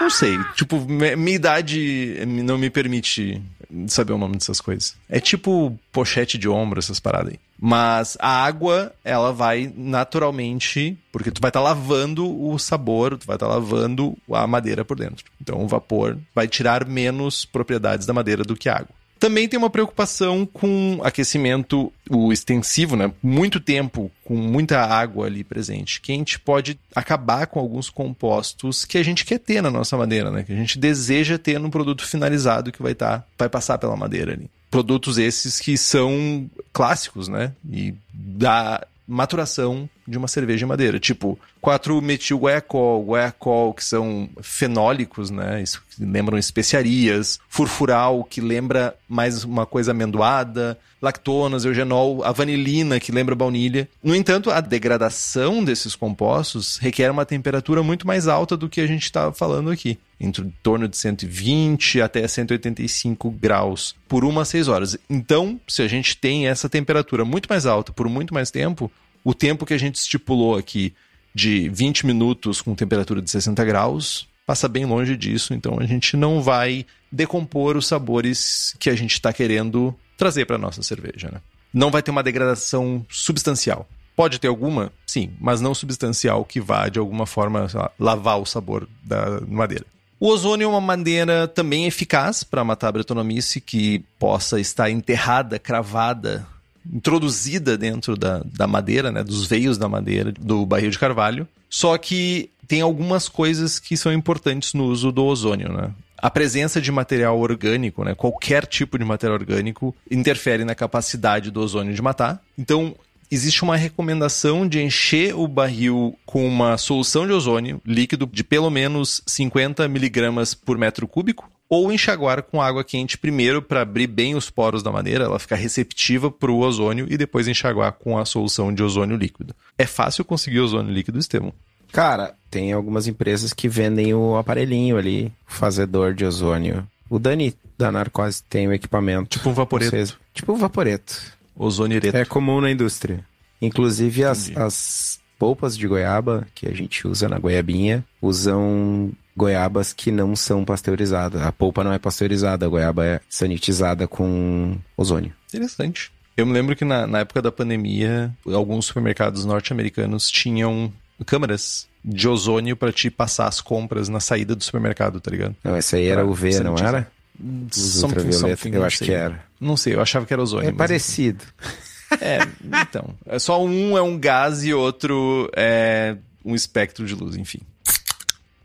Não sei. Tipo, minha idade não me permite saber o nome dessas coisas. É tipo pochete de ombro, essas paradas aí. Mas a água, ela vai naturalmente, porque tu vai estar tá lavando o sabor, tu vai estar tá lavando a madeira por dentro. Então o vapor vai tirar menos propriedades da madeira do que a água. Também tem uma preocupação com aquecimento o extensivo, né? Muito tempo com muita água ali presente, quente pode acabar com alguns compostos que a gente quer ter na nossa madeira, né? Que a gente deseja ter no produto finalizado que vai estar, tá, vai passar pela madeira ali. Produtos esses que são clássicos, né? E da maturação de uma cerveja em madeira, tipo 4-metil guaiacol, que são fenólicos, né, isso lembram especiarias, furfural que lembra mais uma coisa amendoada, lactonas, eugenol, a vanilina que lembra baunilha. No entanto, a degradação desses compostos requer uma temperatura muito mais alta do que a gente estava falando aqui, entre em torno de 120 até 185 graus por uma a 6 horas. Então, se a gente tem essa temperatura muito mais alta por muito mais tempo, o tempo que a gente estipulou aqui de 20 minutos com temperatura de 60 graus passa bem longe disso, então a gente não vai decompor os sabores que a gente está querendo trazer para nossa cerveja. Né? Não vai ter uma degradação substancial. Pode ter alguma, sim, mas não substancial que vá de alguma forma lá, lavar o sabor da madeira. O ozônio é uma maneira também eficaz para matar a bretonomice que possa estar enterrada, cravada introduzida dentro da, da madeira, né, dos veios da madeira, do barril de carvalho. Só que tem algumas coisas que são importantes no uso do ozônio, né? A presença de material orgânico, né, qualquer tipo de material orgânico, interfere na capacidade do ozônio de matar. Então, existe uma recomendação de encher o barril com uma solução de ozônio líquido de pelo menos 50 miligramas por metro cúbico, ou enxaguar com água quente primeiro para abrir bem os poros da madeira, ela ficar receptiva para o ozônio e depois enxaguar com a solução de ozônio líquido. É fácil conseguir ozônio líquido, Estevam? Cara, tem algumas empresas que vendem o aparelhinho ali, o fazedor de ozônio. O Dani da Narcose tem o equipamento. Tipo um vaporeto. tipo um vaporeto. Ozônio É comum na indústria. Inclusive as, as polpas de goiaba que a gente usa na goiabinha usam goiabas que não são pasteurizadas. A polpa não é pasteurizada, a goiaba é sanitizada com ozônio. Interessante. Eu me lembro que na, na época da pandemia, alguns supermercados norte-americanos tinham câmeras de ozônio para te passar as compras na saída do supermercado, tá ligado? Não, essa aí era UV, não era? Something, something, eu acho sei. que era. Não sei, eu achava que era ozônio. É parecido. É, então. É só um é um gás e outro é um espectro de luz, enfim.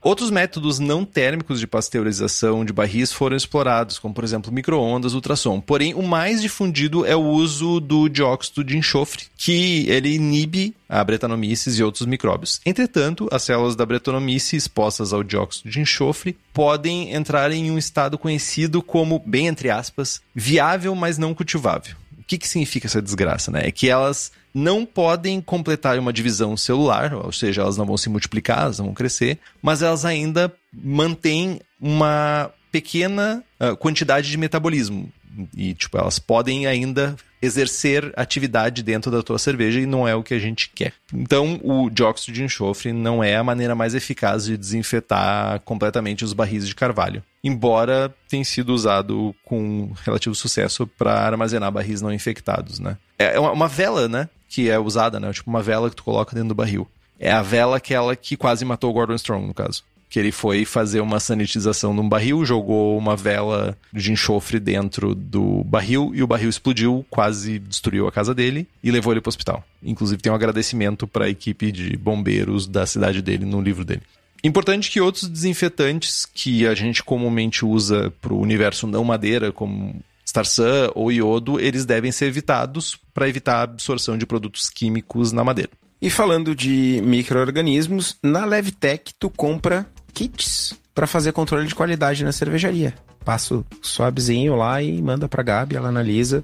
Outros métodos não térmicos de pasteurização de barris foram explorados, como por exemplo microondas, ultrassom. Porém, o mais difundido é o uso do dióxido de enxofre, que ele inibe a bretanomices e outros micróbios. Entretanto, as células da bretanomice expostas ao dióxido de enxofre podem entrar em um estado conhecido como, bem entre aspas, viável, mas não cultivável. O que, que significa essa desgraça? Né? É que elas não podem completar uma divisão celular, ou seja, elas não vão se multiplicar, elas não vão crescer, mas elas ainda mantêm uma pequena uh, quantidade de metabolismo. E, tipo, elas podem ainda exercer atividade dentro da tua cerveja e não é o que a gente quer. Então, o dióxido de enxofre não é a maneira mais eficaz de desinfetar completamente os barris de carvalho. Embora tenha sido usado com relativo sucesso para armazenar barris não infectados, né? É uma vela, né? Que é usada, né? Tipo uma vela que tu coloca dentro do barril. É a vela aquela que quase matou o Gordon Strong, no caso que ele foi fazer uma sanitização num barril, jogou uma vela de enxofre dentro do barril e o barril explodiu, quase destruiu a casa dele e levou ele para o hospital. Inclusive tem um agradecimento para a equipe de bombeiros da cidade dele no livro dele. Importante que outros desinfetantes que a gente comumente usa para o universo não madeira, como Starsan ou iodo, eles devem ser evitados para evitar a absorção de produtos químicos na madeira. E falando de micro-organismos, na Levtech tu compra kits para fazer controle de qualidade na cervejaria. Passo suavezinho lá e manda pra Gabi, ela analisa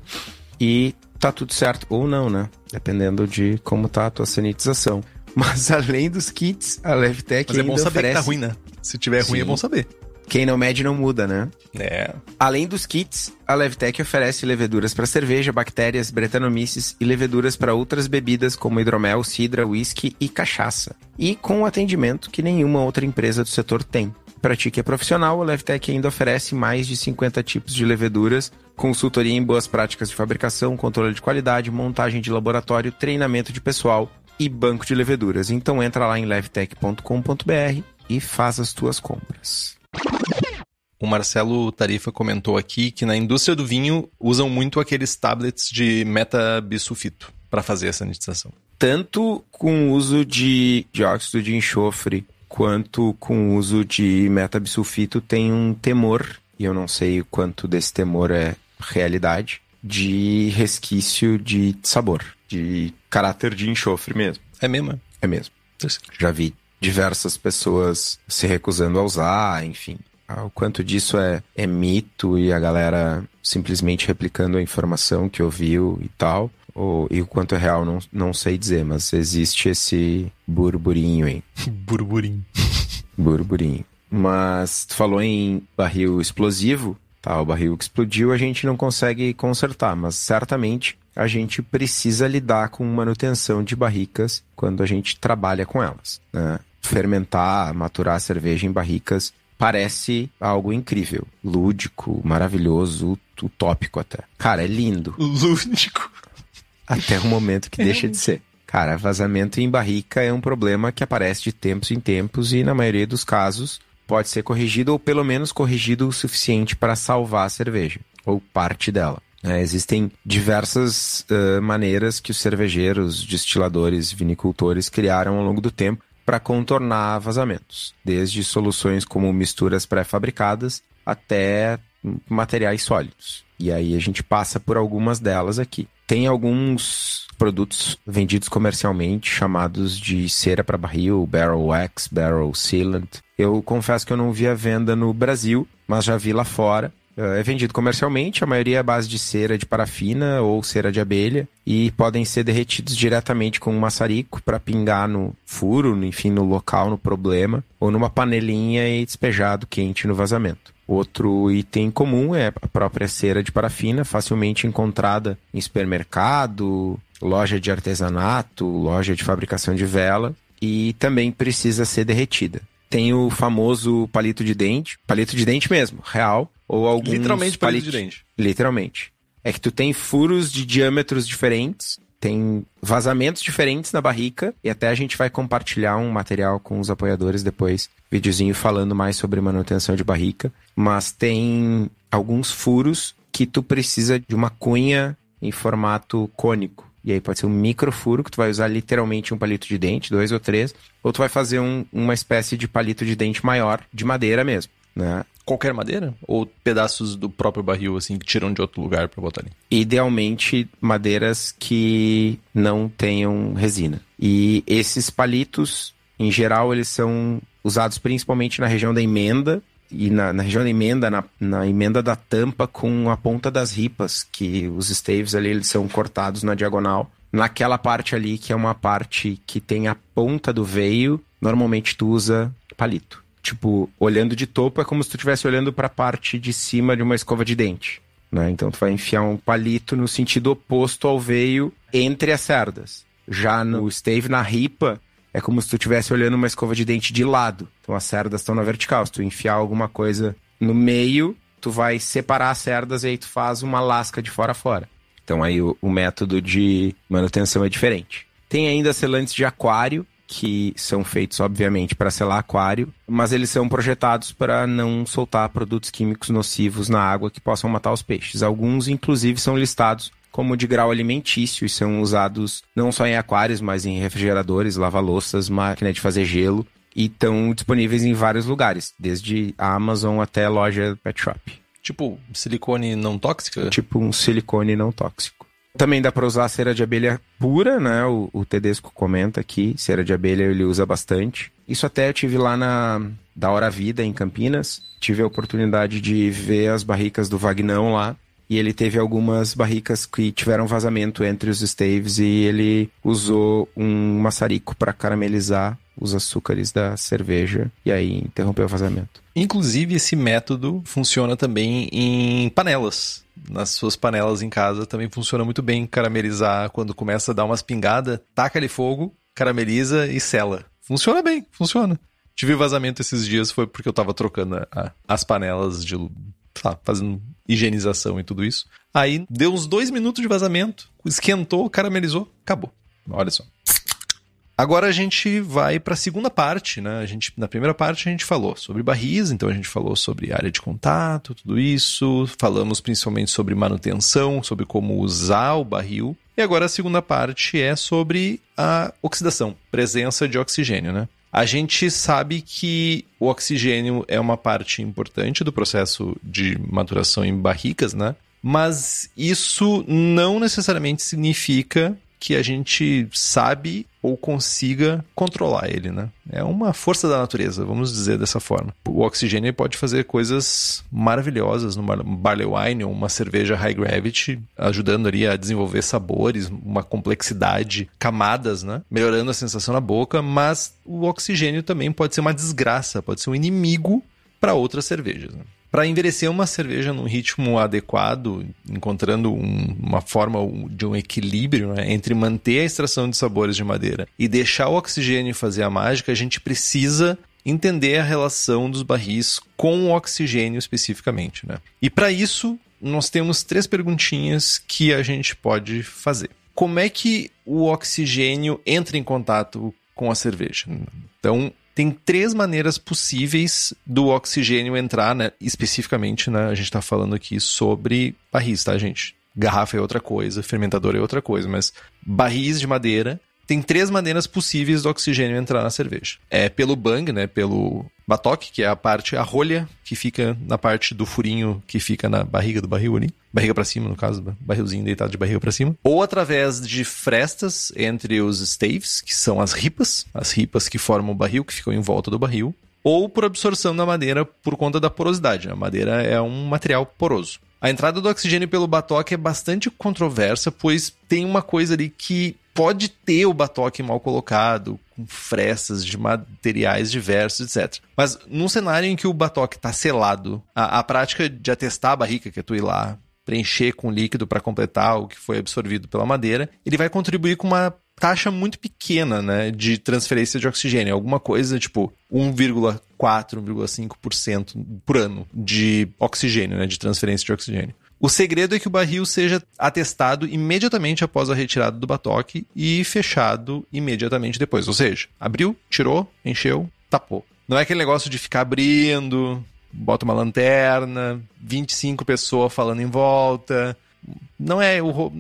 e tá tudo certo. Ou não, né? Dependendo de como tá a tua sanitização. Mas além dos kits, a Levtech Mas é bom saber oferece... que tá ruim, né? Se tiver ruim, Sim. é bom saber. Quem não mede não muda, né? É. Além dos kits, a Levtech oferece leveduras para cerveja, bactérias, bretanomices e leveduras para outras bebidas como hidromel, cidra, whisky e cachaça. E com um atendimento que nenhuma outra empresa do setor tem. Para ti que é profissional, a Levtech ainda oferece mais de 50 tipos de leveduras, consultoria em boas práticas de fabricação, controle de qualidade, montagem de laboratório, treinamento de pessoal e banco de leveduras. Então entra lá em levtech.com.br e faz as tuas compras. O Marcelo Tarifa comentou aqui que na indústria do vinho usam muito aqueles tablets de metabisulfito para fazer a sanitização. Tanto com o uso de dióxido de enxofre quanto com o uso de metabisulfito tem um temor, e eu não sei o quanto desse temor é realidade, de resquício de sabor, de caráter de enxofre mesmo. É mesmo? É mesmo. Já vi diversas pessoas se recusando a usar, enfim. Ah, o quanto disso é, é mito e a galera simplesmente replicando a informação que ouviu e tal. Ou, e o quanto é real, não, não sei dizer, mas existe esse burburinho aí. burburinho. burburinho. Mas tu falou em barril explosivo, tá? O barril que explodiu a gente não consegue consertar, mas certamente a gente precisa lidar com manutenção de barricas quando a gente trabalha com elas. Né? Fermentar, maturar a cerveja em barricas parece algo incrível, lúdico, maravilhoso, utópico até. Cara, é lindo. Lúdico. Até o momento que deixa de ser. Cara, vazamento em barrica é um problema que aparece de tempos em tempos e, na maioria dos casos, pode ser corrigido ou pelo menos corrigido o suficiente para salvar a cerveja, ou parte dela. É, existem diversas uh, maneiras que os cervejeiros, destiladores, vinicultores criaram ao longo do tempo para contornar vazamentos, desde soluções como misturas pré-fabricadas até materiais sólidos. E aí a gente passa por algumas delas aqui. Tem alguns produtos vendidos comercialmente chamados de cera para barril, barrel wax, barrel sealant. Eu confesso que eu não vi a venda no Brasil, mas já vi lá fora. É vendido comercialmente, a maioria é base de cera de parafina ou cera de abelha e podem ser derretidos diretamente com um maçarico para pingar no furo, enfim, no local, no problema, ou numa panelinha e despejado quente no vazamento. Outro item comum é a própria cera de parafina, facilmente encontrada em supermercado, loja de artesanato, loja de fabricação de vela e também precisa ser derretida. Tem o famoso palito de dente, palito de dente mesmo, real, ou alguns Literalmente palito de dente. Literalmente. É que tu tem furos de diâmetros diferentes, tem vazamentos diferentes na barrica, e até a gente vai compartilhar um material com os apoiadores depois, videozinho falando mais sobre manutenção de barrica, mas tem alguns furos que tu precisa de uma cunha em formato cônico. E aí pode ser um microfuro, que tu vai usar literalmente um palito de dente, dois ou três, ou tu vai fazer um, uma espécie de palito de dente maior, de madeira mesmo. Né? Qualquer madeira? Ou pedaços do próprio barril, assim, que tiram de outro lugar para botar ali? Idealmente, madeiras que não tenham resina. E esses palitos, em geral, eles são usados principalmente na região da emenda, e na, na, região da emenda, na, na, emenda da tampa com a ponta das ripas, que os staves ali eles são cortados na diagonal. Naquela parte ali, que é uma parte que tem a ponta do veio, normalmente tu usa palito. Tipo, olhando de topo é como se tu estivesse olhando para a parte de cima de uma escova de dente. Né? Então tu vai enfiar um palito no sentido oposto ao veio entre as cerdas. Já no stave, na ripa, é como se tu estivesse olhando uma escova de dente de lado. Então as cerdas estão na vertical. Se tu enfiar alguma coisa no meio, tu vai separar as cerdas e aí tu faz uma lasca de fora a fora. Então aí o, o método de manutenção é diferente. Tem ainda selantes de aquário, que são feitos, obviamente, para selar aquário, mas eles são projetados para não soltar produtos químicos nocivos na água que possam matar os peixes. Alguns, inclusive, são listados como de grau alimentício e são usados não só em aquários, mas em refrigeradores, lava-louças, máquina de fazer gelo e estão disponíveis em vários lugares, desde a Amazon até a loja Pet Shop. Tipo, silicone não tóxico? Tipo um silicone não tóxico. Também dá para usar cera de abelha pura, né? O, o Tedesco comenta aqui, cera de abelha ele usa bastante. Isso até eu tive lá na da Hora Vida, em Campinas. Tive a oportunidade de ver as barricas do Vagnão lá. E ele teve algumas barricas que tiveram vazamento entre os staves e ele usou um maçarico para caramelizar os açúcares da cerveja e aí interrompeu o vazamento. Inclusive, esse método funciona também em panelas nas suas panelas em casa também funciona muito bem caramelizar quando começa a dar umas pingadas, taca ali fogo, carameliza e sela. Funciona bem, funciona. Tive vazamento esses dias, foi porque eu tava trocando a, as panelas de. Tá, fazendo higienização e tudo isso. Aí deu uns dois minutos de vazamento, esquentou, caramelizou, acabou. Olha só. Agora a gente vai para a segunda parte, né? A gente, na primeira parte a gente falou sobre barris, então a gente falou sobre área de contato, tudo isso. Falamos principalmente sobre manutenção, sobre como usar o barril. E agora a segunda parte é sobre a oxidação, presença de oxigênio, né? A gente sabe que o oxigênio é uma parte importante do processo de maturação em barricas, né? Mas isso não necessariamente significa que a gente sabe ou consiga controlar ele, né? É uma força da natureza, vamos dizer dessa forma. O oxigênio pode fazer coisas maravilhosas numa barley wine ou uma cerveja high gravity, ajudando ali a desenvolver sabores, uma complexidade, camadas, né? Melhorando a sensação na boca, mas o oxigênio também pode ser uma desgraça, pode ser um inimigo para outras cervejas. Né? Para envelhecer uma cerveja num ritmo adequado, encontrando um, uma forma de um equilíbrio né, entre manter a extração de sabores de madeira e deixar o oxigênio fazer a mágica, a gente precisa entender a relação dos barris com o oxigênio especificamente. Né? E para isso, nós temos três perguntinhas que a gente pode fazer. Como é que o oxigênio entra em contato com a cerveja? Então, tem três maneiras possíveis do oxigênio entrar, né? Especificamente, né? A gente está falando aqui sobre barris, tá, gente? Garrafa é outra coisa, fermentador é outra coisa, mas barris de madeira tem três maneiras possíveis do oxigênio entrar na cerveja. É pelo bang, né? Pelo batoque, que é a parte, a rolha que fica na parte do furinho que fica na barriga do barril ali. Barriga para cima, no caso, barrilzinho deitado de barriga para cima. Ou através de frestas entre os staves, que são as ripas, as ripas que formam o barril, que ficam em volta do barril. Ou por absorção da madeira por conta da porosidade. A madeira é um material poroso. A entrada do oxigênio pelo batoque é bastante controversa, pois tem uma coisa ali que pode ter o batoque mal colocado, com frestas de materiais diversos, etc. Mas num cenário em que o batoque está selado, a, a, prática de atestar a barrica, que é tu ir lá, preencher com líquido para completar o que foi absorvido pela madeira, ele vai contribuir com uma taxa muito pequena, né, de transferência de oxigênio, alguma coisa tipo 1,4, 1,5% por ano de oxigênio, né, de transferência de oxigênio. O segredo é que o barril seja atestado imediatamente após a retirada do batoque e fechado imediatamente depois. Ou seja, abriu, tirou, encheu, tapou. Não é aquele negócio de ficar abrindo, bota uma lanterna, 25 pessoas falando em volta. Não é o.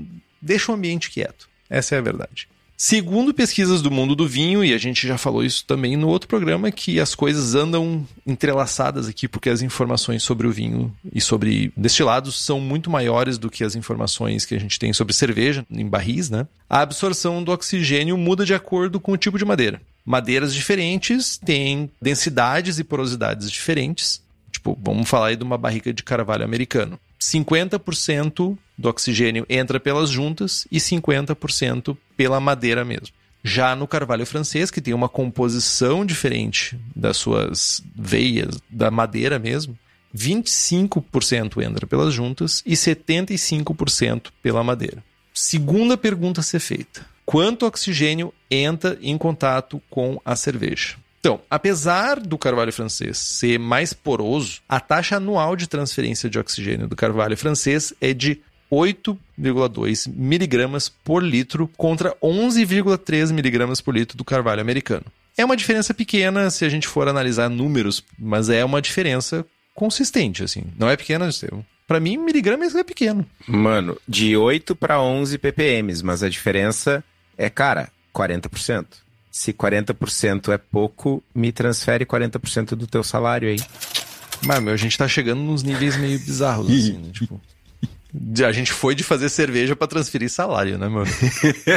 Deixa o ambiente quieto. Essa é a verdade. Segundo pesquisas do mundo do vinho, e a gente já falou isso também no outro programa, que as coisas andam entrelaçadas aqui, porque as informações sobre o vinho e sobre destilados são muito maiores do que as informações que a gente tem sobre cerveja em barris, né? A absorção do oxigênio muda de acordo com o tipo de madeira. Madeiras diferentes têm densidades e porosidades diferentes. Tipo, vamos falar aí de uma barrica de carvalho americano. 50% do oxigênio entra pelas juntas e 50% pela madeira mesmo. Já no carvalho francês, que tem uma composição diferente das suas veias, da madeira mesmo, 25% entra pelas juntas e 75% pela madeira. Segunda pergunta a ser feita: quanto oxigênio entra em contato com a cerveja? Então, apesar do carvalho francês ser mais poroso, a taxa anual de transferência de oxigênio do carvalho francês é de 8,2 miligramas por litro contra 11,3 miligramas por litro do carvalho americano. É uma diferença pequena se a gente for analisar números, mas é uma diferença consistente, assim. Não é pequena, Estevam. Para mim, miligramas é pequeno. Mano, de 8 para 11 ppm, mas a diferença é, cara, 40% se 40% é pouco, me transfere 40% do teu salário aí. Mas, meu, a gente tá chegando nos níveis meio bizarros, assim, né? Tipo. A gente foi de fazer cerveja para transferir salário, né, mano?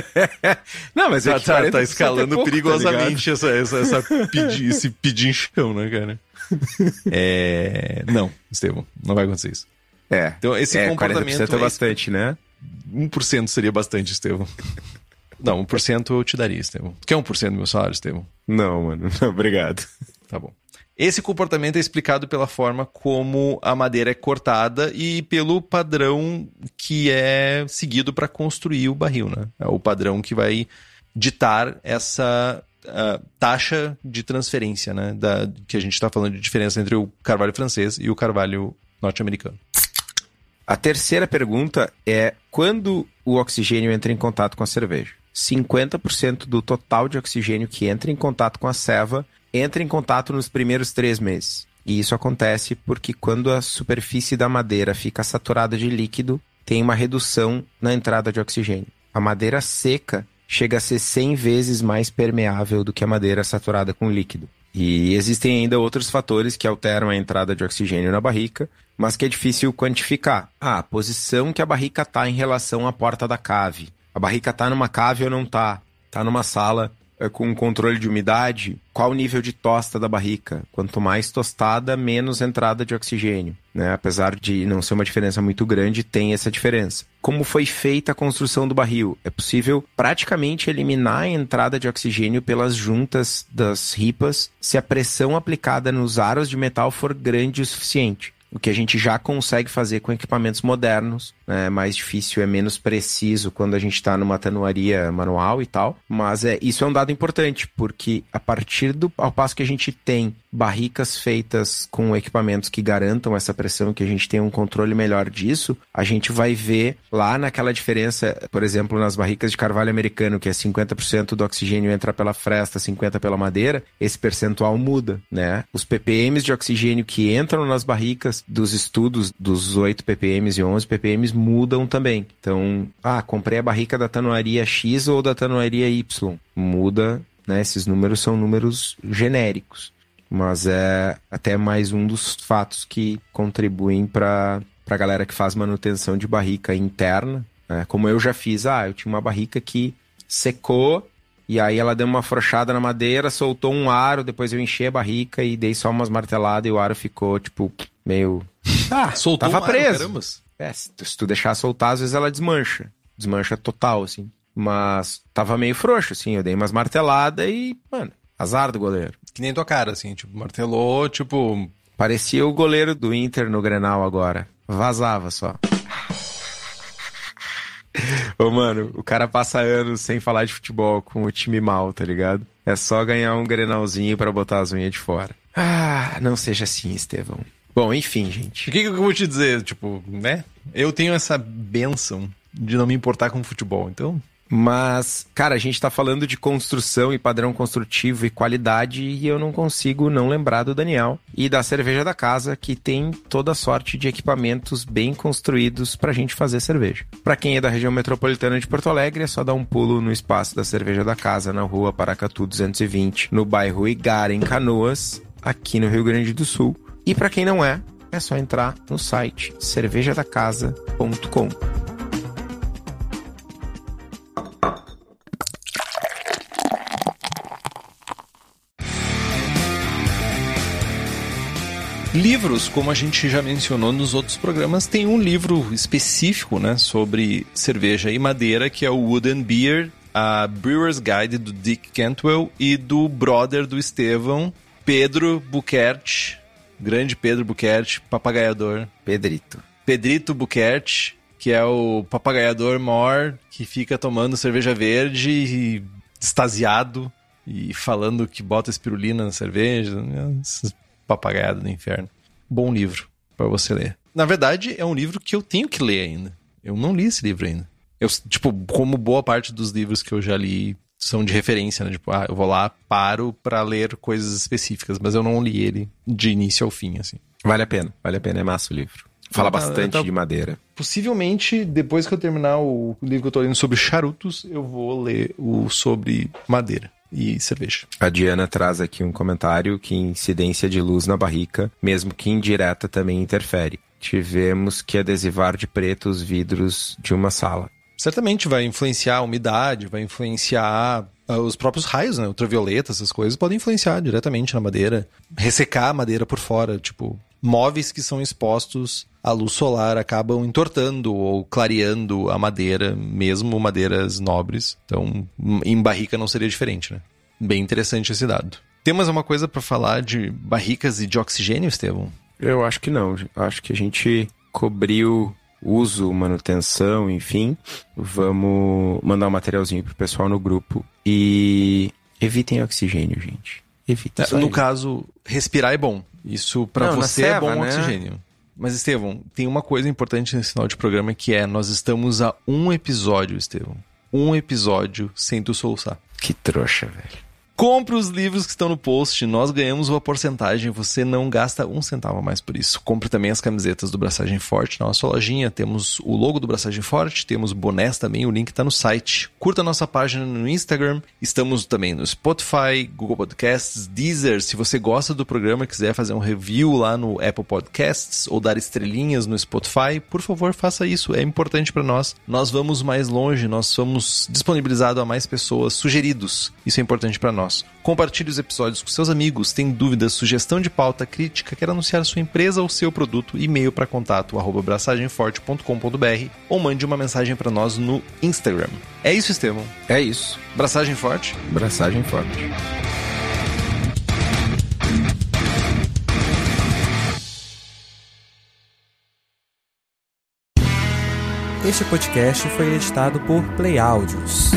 Não, mas é tá, tá, tá escalando é pouco, tá perigosamente tá essa, essa, essa pedi, esse pedinchão, né, cara? É... Não, Estevam, não vai acontecer isso. É. Então, esse é, comportamento. 40% é bastante, né? 1% seria bastante, Estevam. Não, 1% eu te daria, Estevam. Quer 1% do meu salário, Estevam? Não, mano. Não, obrigado. Tá bom. Esse comportamento é explicado pela forma como a madeira é cortada e pelo padrão que é seguido para construir o barril, né? É o padrão que vai ditar essa uh, taxa de transferência, né? Da, que a gente está falando de diferença entre o carvalho francês e o carvalho norte-americano. A terceira pergunta é quando o oxigênio entra em contato com a cerveja? 50% do total de oxigênio que entra em contato com a ceva entra em contato nos primeiros três meses. E isso acontece porque quando a superfície da madeira fica saturada de líquido, tem uma redução na entrada de oxigênio. A madeira seca chega a ser 100 vezes mais permeável do que a madeira saturada com líquido. E existem ainda outros fatores que alteram a entrada de oxigênio na barrica, mas que é difícil quantificar. Ah, a posição que a barrica está em relação à porta da cave, a barrica tá numa cave ou não tá? Tá numa sala é, com controle de umidade? Qual o nível de tosta da barrica? Quanto mais tostada, menos entrada de oxigênio. Né? Apesar de não ser uma diferença muito grande, tem essa diferença. Como foi feita a construção do barril? É possível praticamente eliminar a entrada de oxigênio pelas juntas das ripas se a pressão aplicada nos aros de metal for grande o suficiente o que a gente já consegue fazer com equipamentos modernos. Né? É mais difícil, é menos preciso quando a gente está numa tanuaria manual e tal. Mas é, isso é um dado importante, porque a partir do ao passo que a gente tem barricas feitas com equipamentos que garantam essa pressão, que a gente tem um controle melhor disso, a gente vai ver lá naquela diferença, por exemplo, nas barricas de carvalho americano, que é 50% do oxigênio entra pela fresta, 50% pela madeira, esse percentual muda, né? Os ppms de oxigênio que entram nas barricas dos estudos dos 8 ppm e 11 ppm mudam também. Então, ah, comprei a barrica da tanuaria X ou da tanuaria Y. Muda, né? Esses números são números genéricos. Mas é até mais um dos fatos que contribuem para a galera que faz manutenção de barrica interna. Né? Como eu já fiz, ah, eu tinha uma barrica que secou e aí ela deu uma afrouxada na madeira, soltou um aro, depois eu enchi a barrica e dei só umas marteladas e o aro ficou, tipo, meio. Ah, soltou tava um preso. Aro, é, se tu deixar soltar, às vezes ela desmancha. Desmancha total, assim. Mas tava meio frouxo, assim. Eu dei umas marteladas e, mano, azar do goleiro. Que nem tua cara, assim, tipo, martelou, tipo. Parecia o goleiro do Inter no Grenal agora. Vazava só. Ô, mano, o cara passa anos sem falar de futebol com o time mal, tá ligado? É só ganhar um grenalzinho para botar as unhas de fora. Ah, não seja assim, Estevão. Bom, enfim, gente. O que, que eu vou te dizer? Tipo, né? Eu tenho essa benção de não me importar com futebol, então. Mas, cara, a gente tá falando de construção e padrão construtivo e qualidade e eu não consigo não lembrar do Daniel e da cerveja da casa, que tem toda sorte de equipamentos bem construídos pra gente fazer cerveja. Pra quem é da região metropolitana de Porto Alegre, é só dar um pulo no espaço da cerveja da casa, na rua Paracatu 220, no bairro Igara, em Canoas, aqui no Rio Grande do Sul. E para quem não é, é só entrar no site cervejadacasa.com. Livros, como a gente já mencionou nos outros programas, tem um livro específico né, sobre cerveja e madeira, que é o Wooden Beer, a Brewer's Guide do Dick Cantwell e do brother do Estevão, Pedro Buquerque, grande Pedro Buquerque, papagaiador. Pedrito. Pedrito Buquerque, que é o papagaiador mor que fica tomando cerveja verde e extasiado e falando que bota espirulina na cerveja. Papagaiado do inferno. Bom livro para você ler. Na verdade, é um livro que eu tenho que ler ainda. Eu não li esse livro ainda. Eu, tipo, como boa parte dos livros que eu já li são de referência, né? Tipo, ah, eu vou lá, paro para ler coisas específicas, mas eu não li ele de início ao fim, assim. Vale a pena, vale a pena, é massa o livro. Fala ah, bastante tá... de madeira. Possivelmente, depois que eu terminar o livro que eu tô lendo sobre charutos, eu vou ler o sobre madeira e cerveja. A Diana traz aqui um comentário que incidência de luz na barrica, mesmo que indireta, também interfere. Tivemos que adesivar de preto os vidros de uma sala certamente vai influenciar a umidade, vai influenciar uh, os próprios raios, né? Ultravioleta, essas coisas podem influenciar diretamente na madeira. Ressecar a madeira por fora, tipo, móveis que são expostos à luz solar acabam entortando ou clareando a madeira, mesmo madeiras nobres. Então, em barrica não seria diferente, né? Bem interessante esse dado. Tem mais uma coisa para falar de barricas e de oxigênio, Estevão? Eu acho que não. Acho que a gente cobriu uso, manutenção, enfim, vamos mandar um materialzinho pro pessoal no grupo e evitem oxigênio, gente. Evitem. É, no caso, respirar é bom. Isso para você é bom né? oxigênio. Mas, Estevão, tem uma coisa importante nesse final de programa que é: nós estamos a um episódio, Estevão. Um episódio sem tu soluçar. Que trouxa, velho. Compre os livros que estão no post, nós ganhamos uma porcentagem, você não gasta um centavo a mais por isso. Compre também as camisetas do Braçagem Forte na nossa lojinha, temos o logo do Braçagem Forte, temos bonés também, o link está no site. Curta nossa página no Instagram, estamos também no Spotify, Google Podcasts, Deezer. Se você gosta do programa e quiser fazer um review lá no Apple Podcasts ou dar estrelinhas no Spotify, por favor, faça isso, é importante para nós. Nós vamos mais longe, nós somos disponibilizados a mais pessoas, sugeridos. Isso é importante para nós. Compartilhe os episódios com seus amigos. Tem dúvidas, sugestão de pauta, crítica, quer anunciar sua empresa ou seu produto? E-mail para contato braçagemforte.com.br ou mande uma mensagem para nós no Instagram. É isso, Estevão? É isso. Braçagem Forte? Braçagem Forte. Este podcast foi editado por Play Áudios.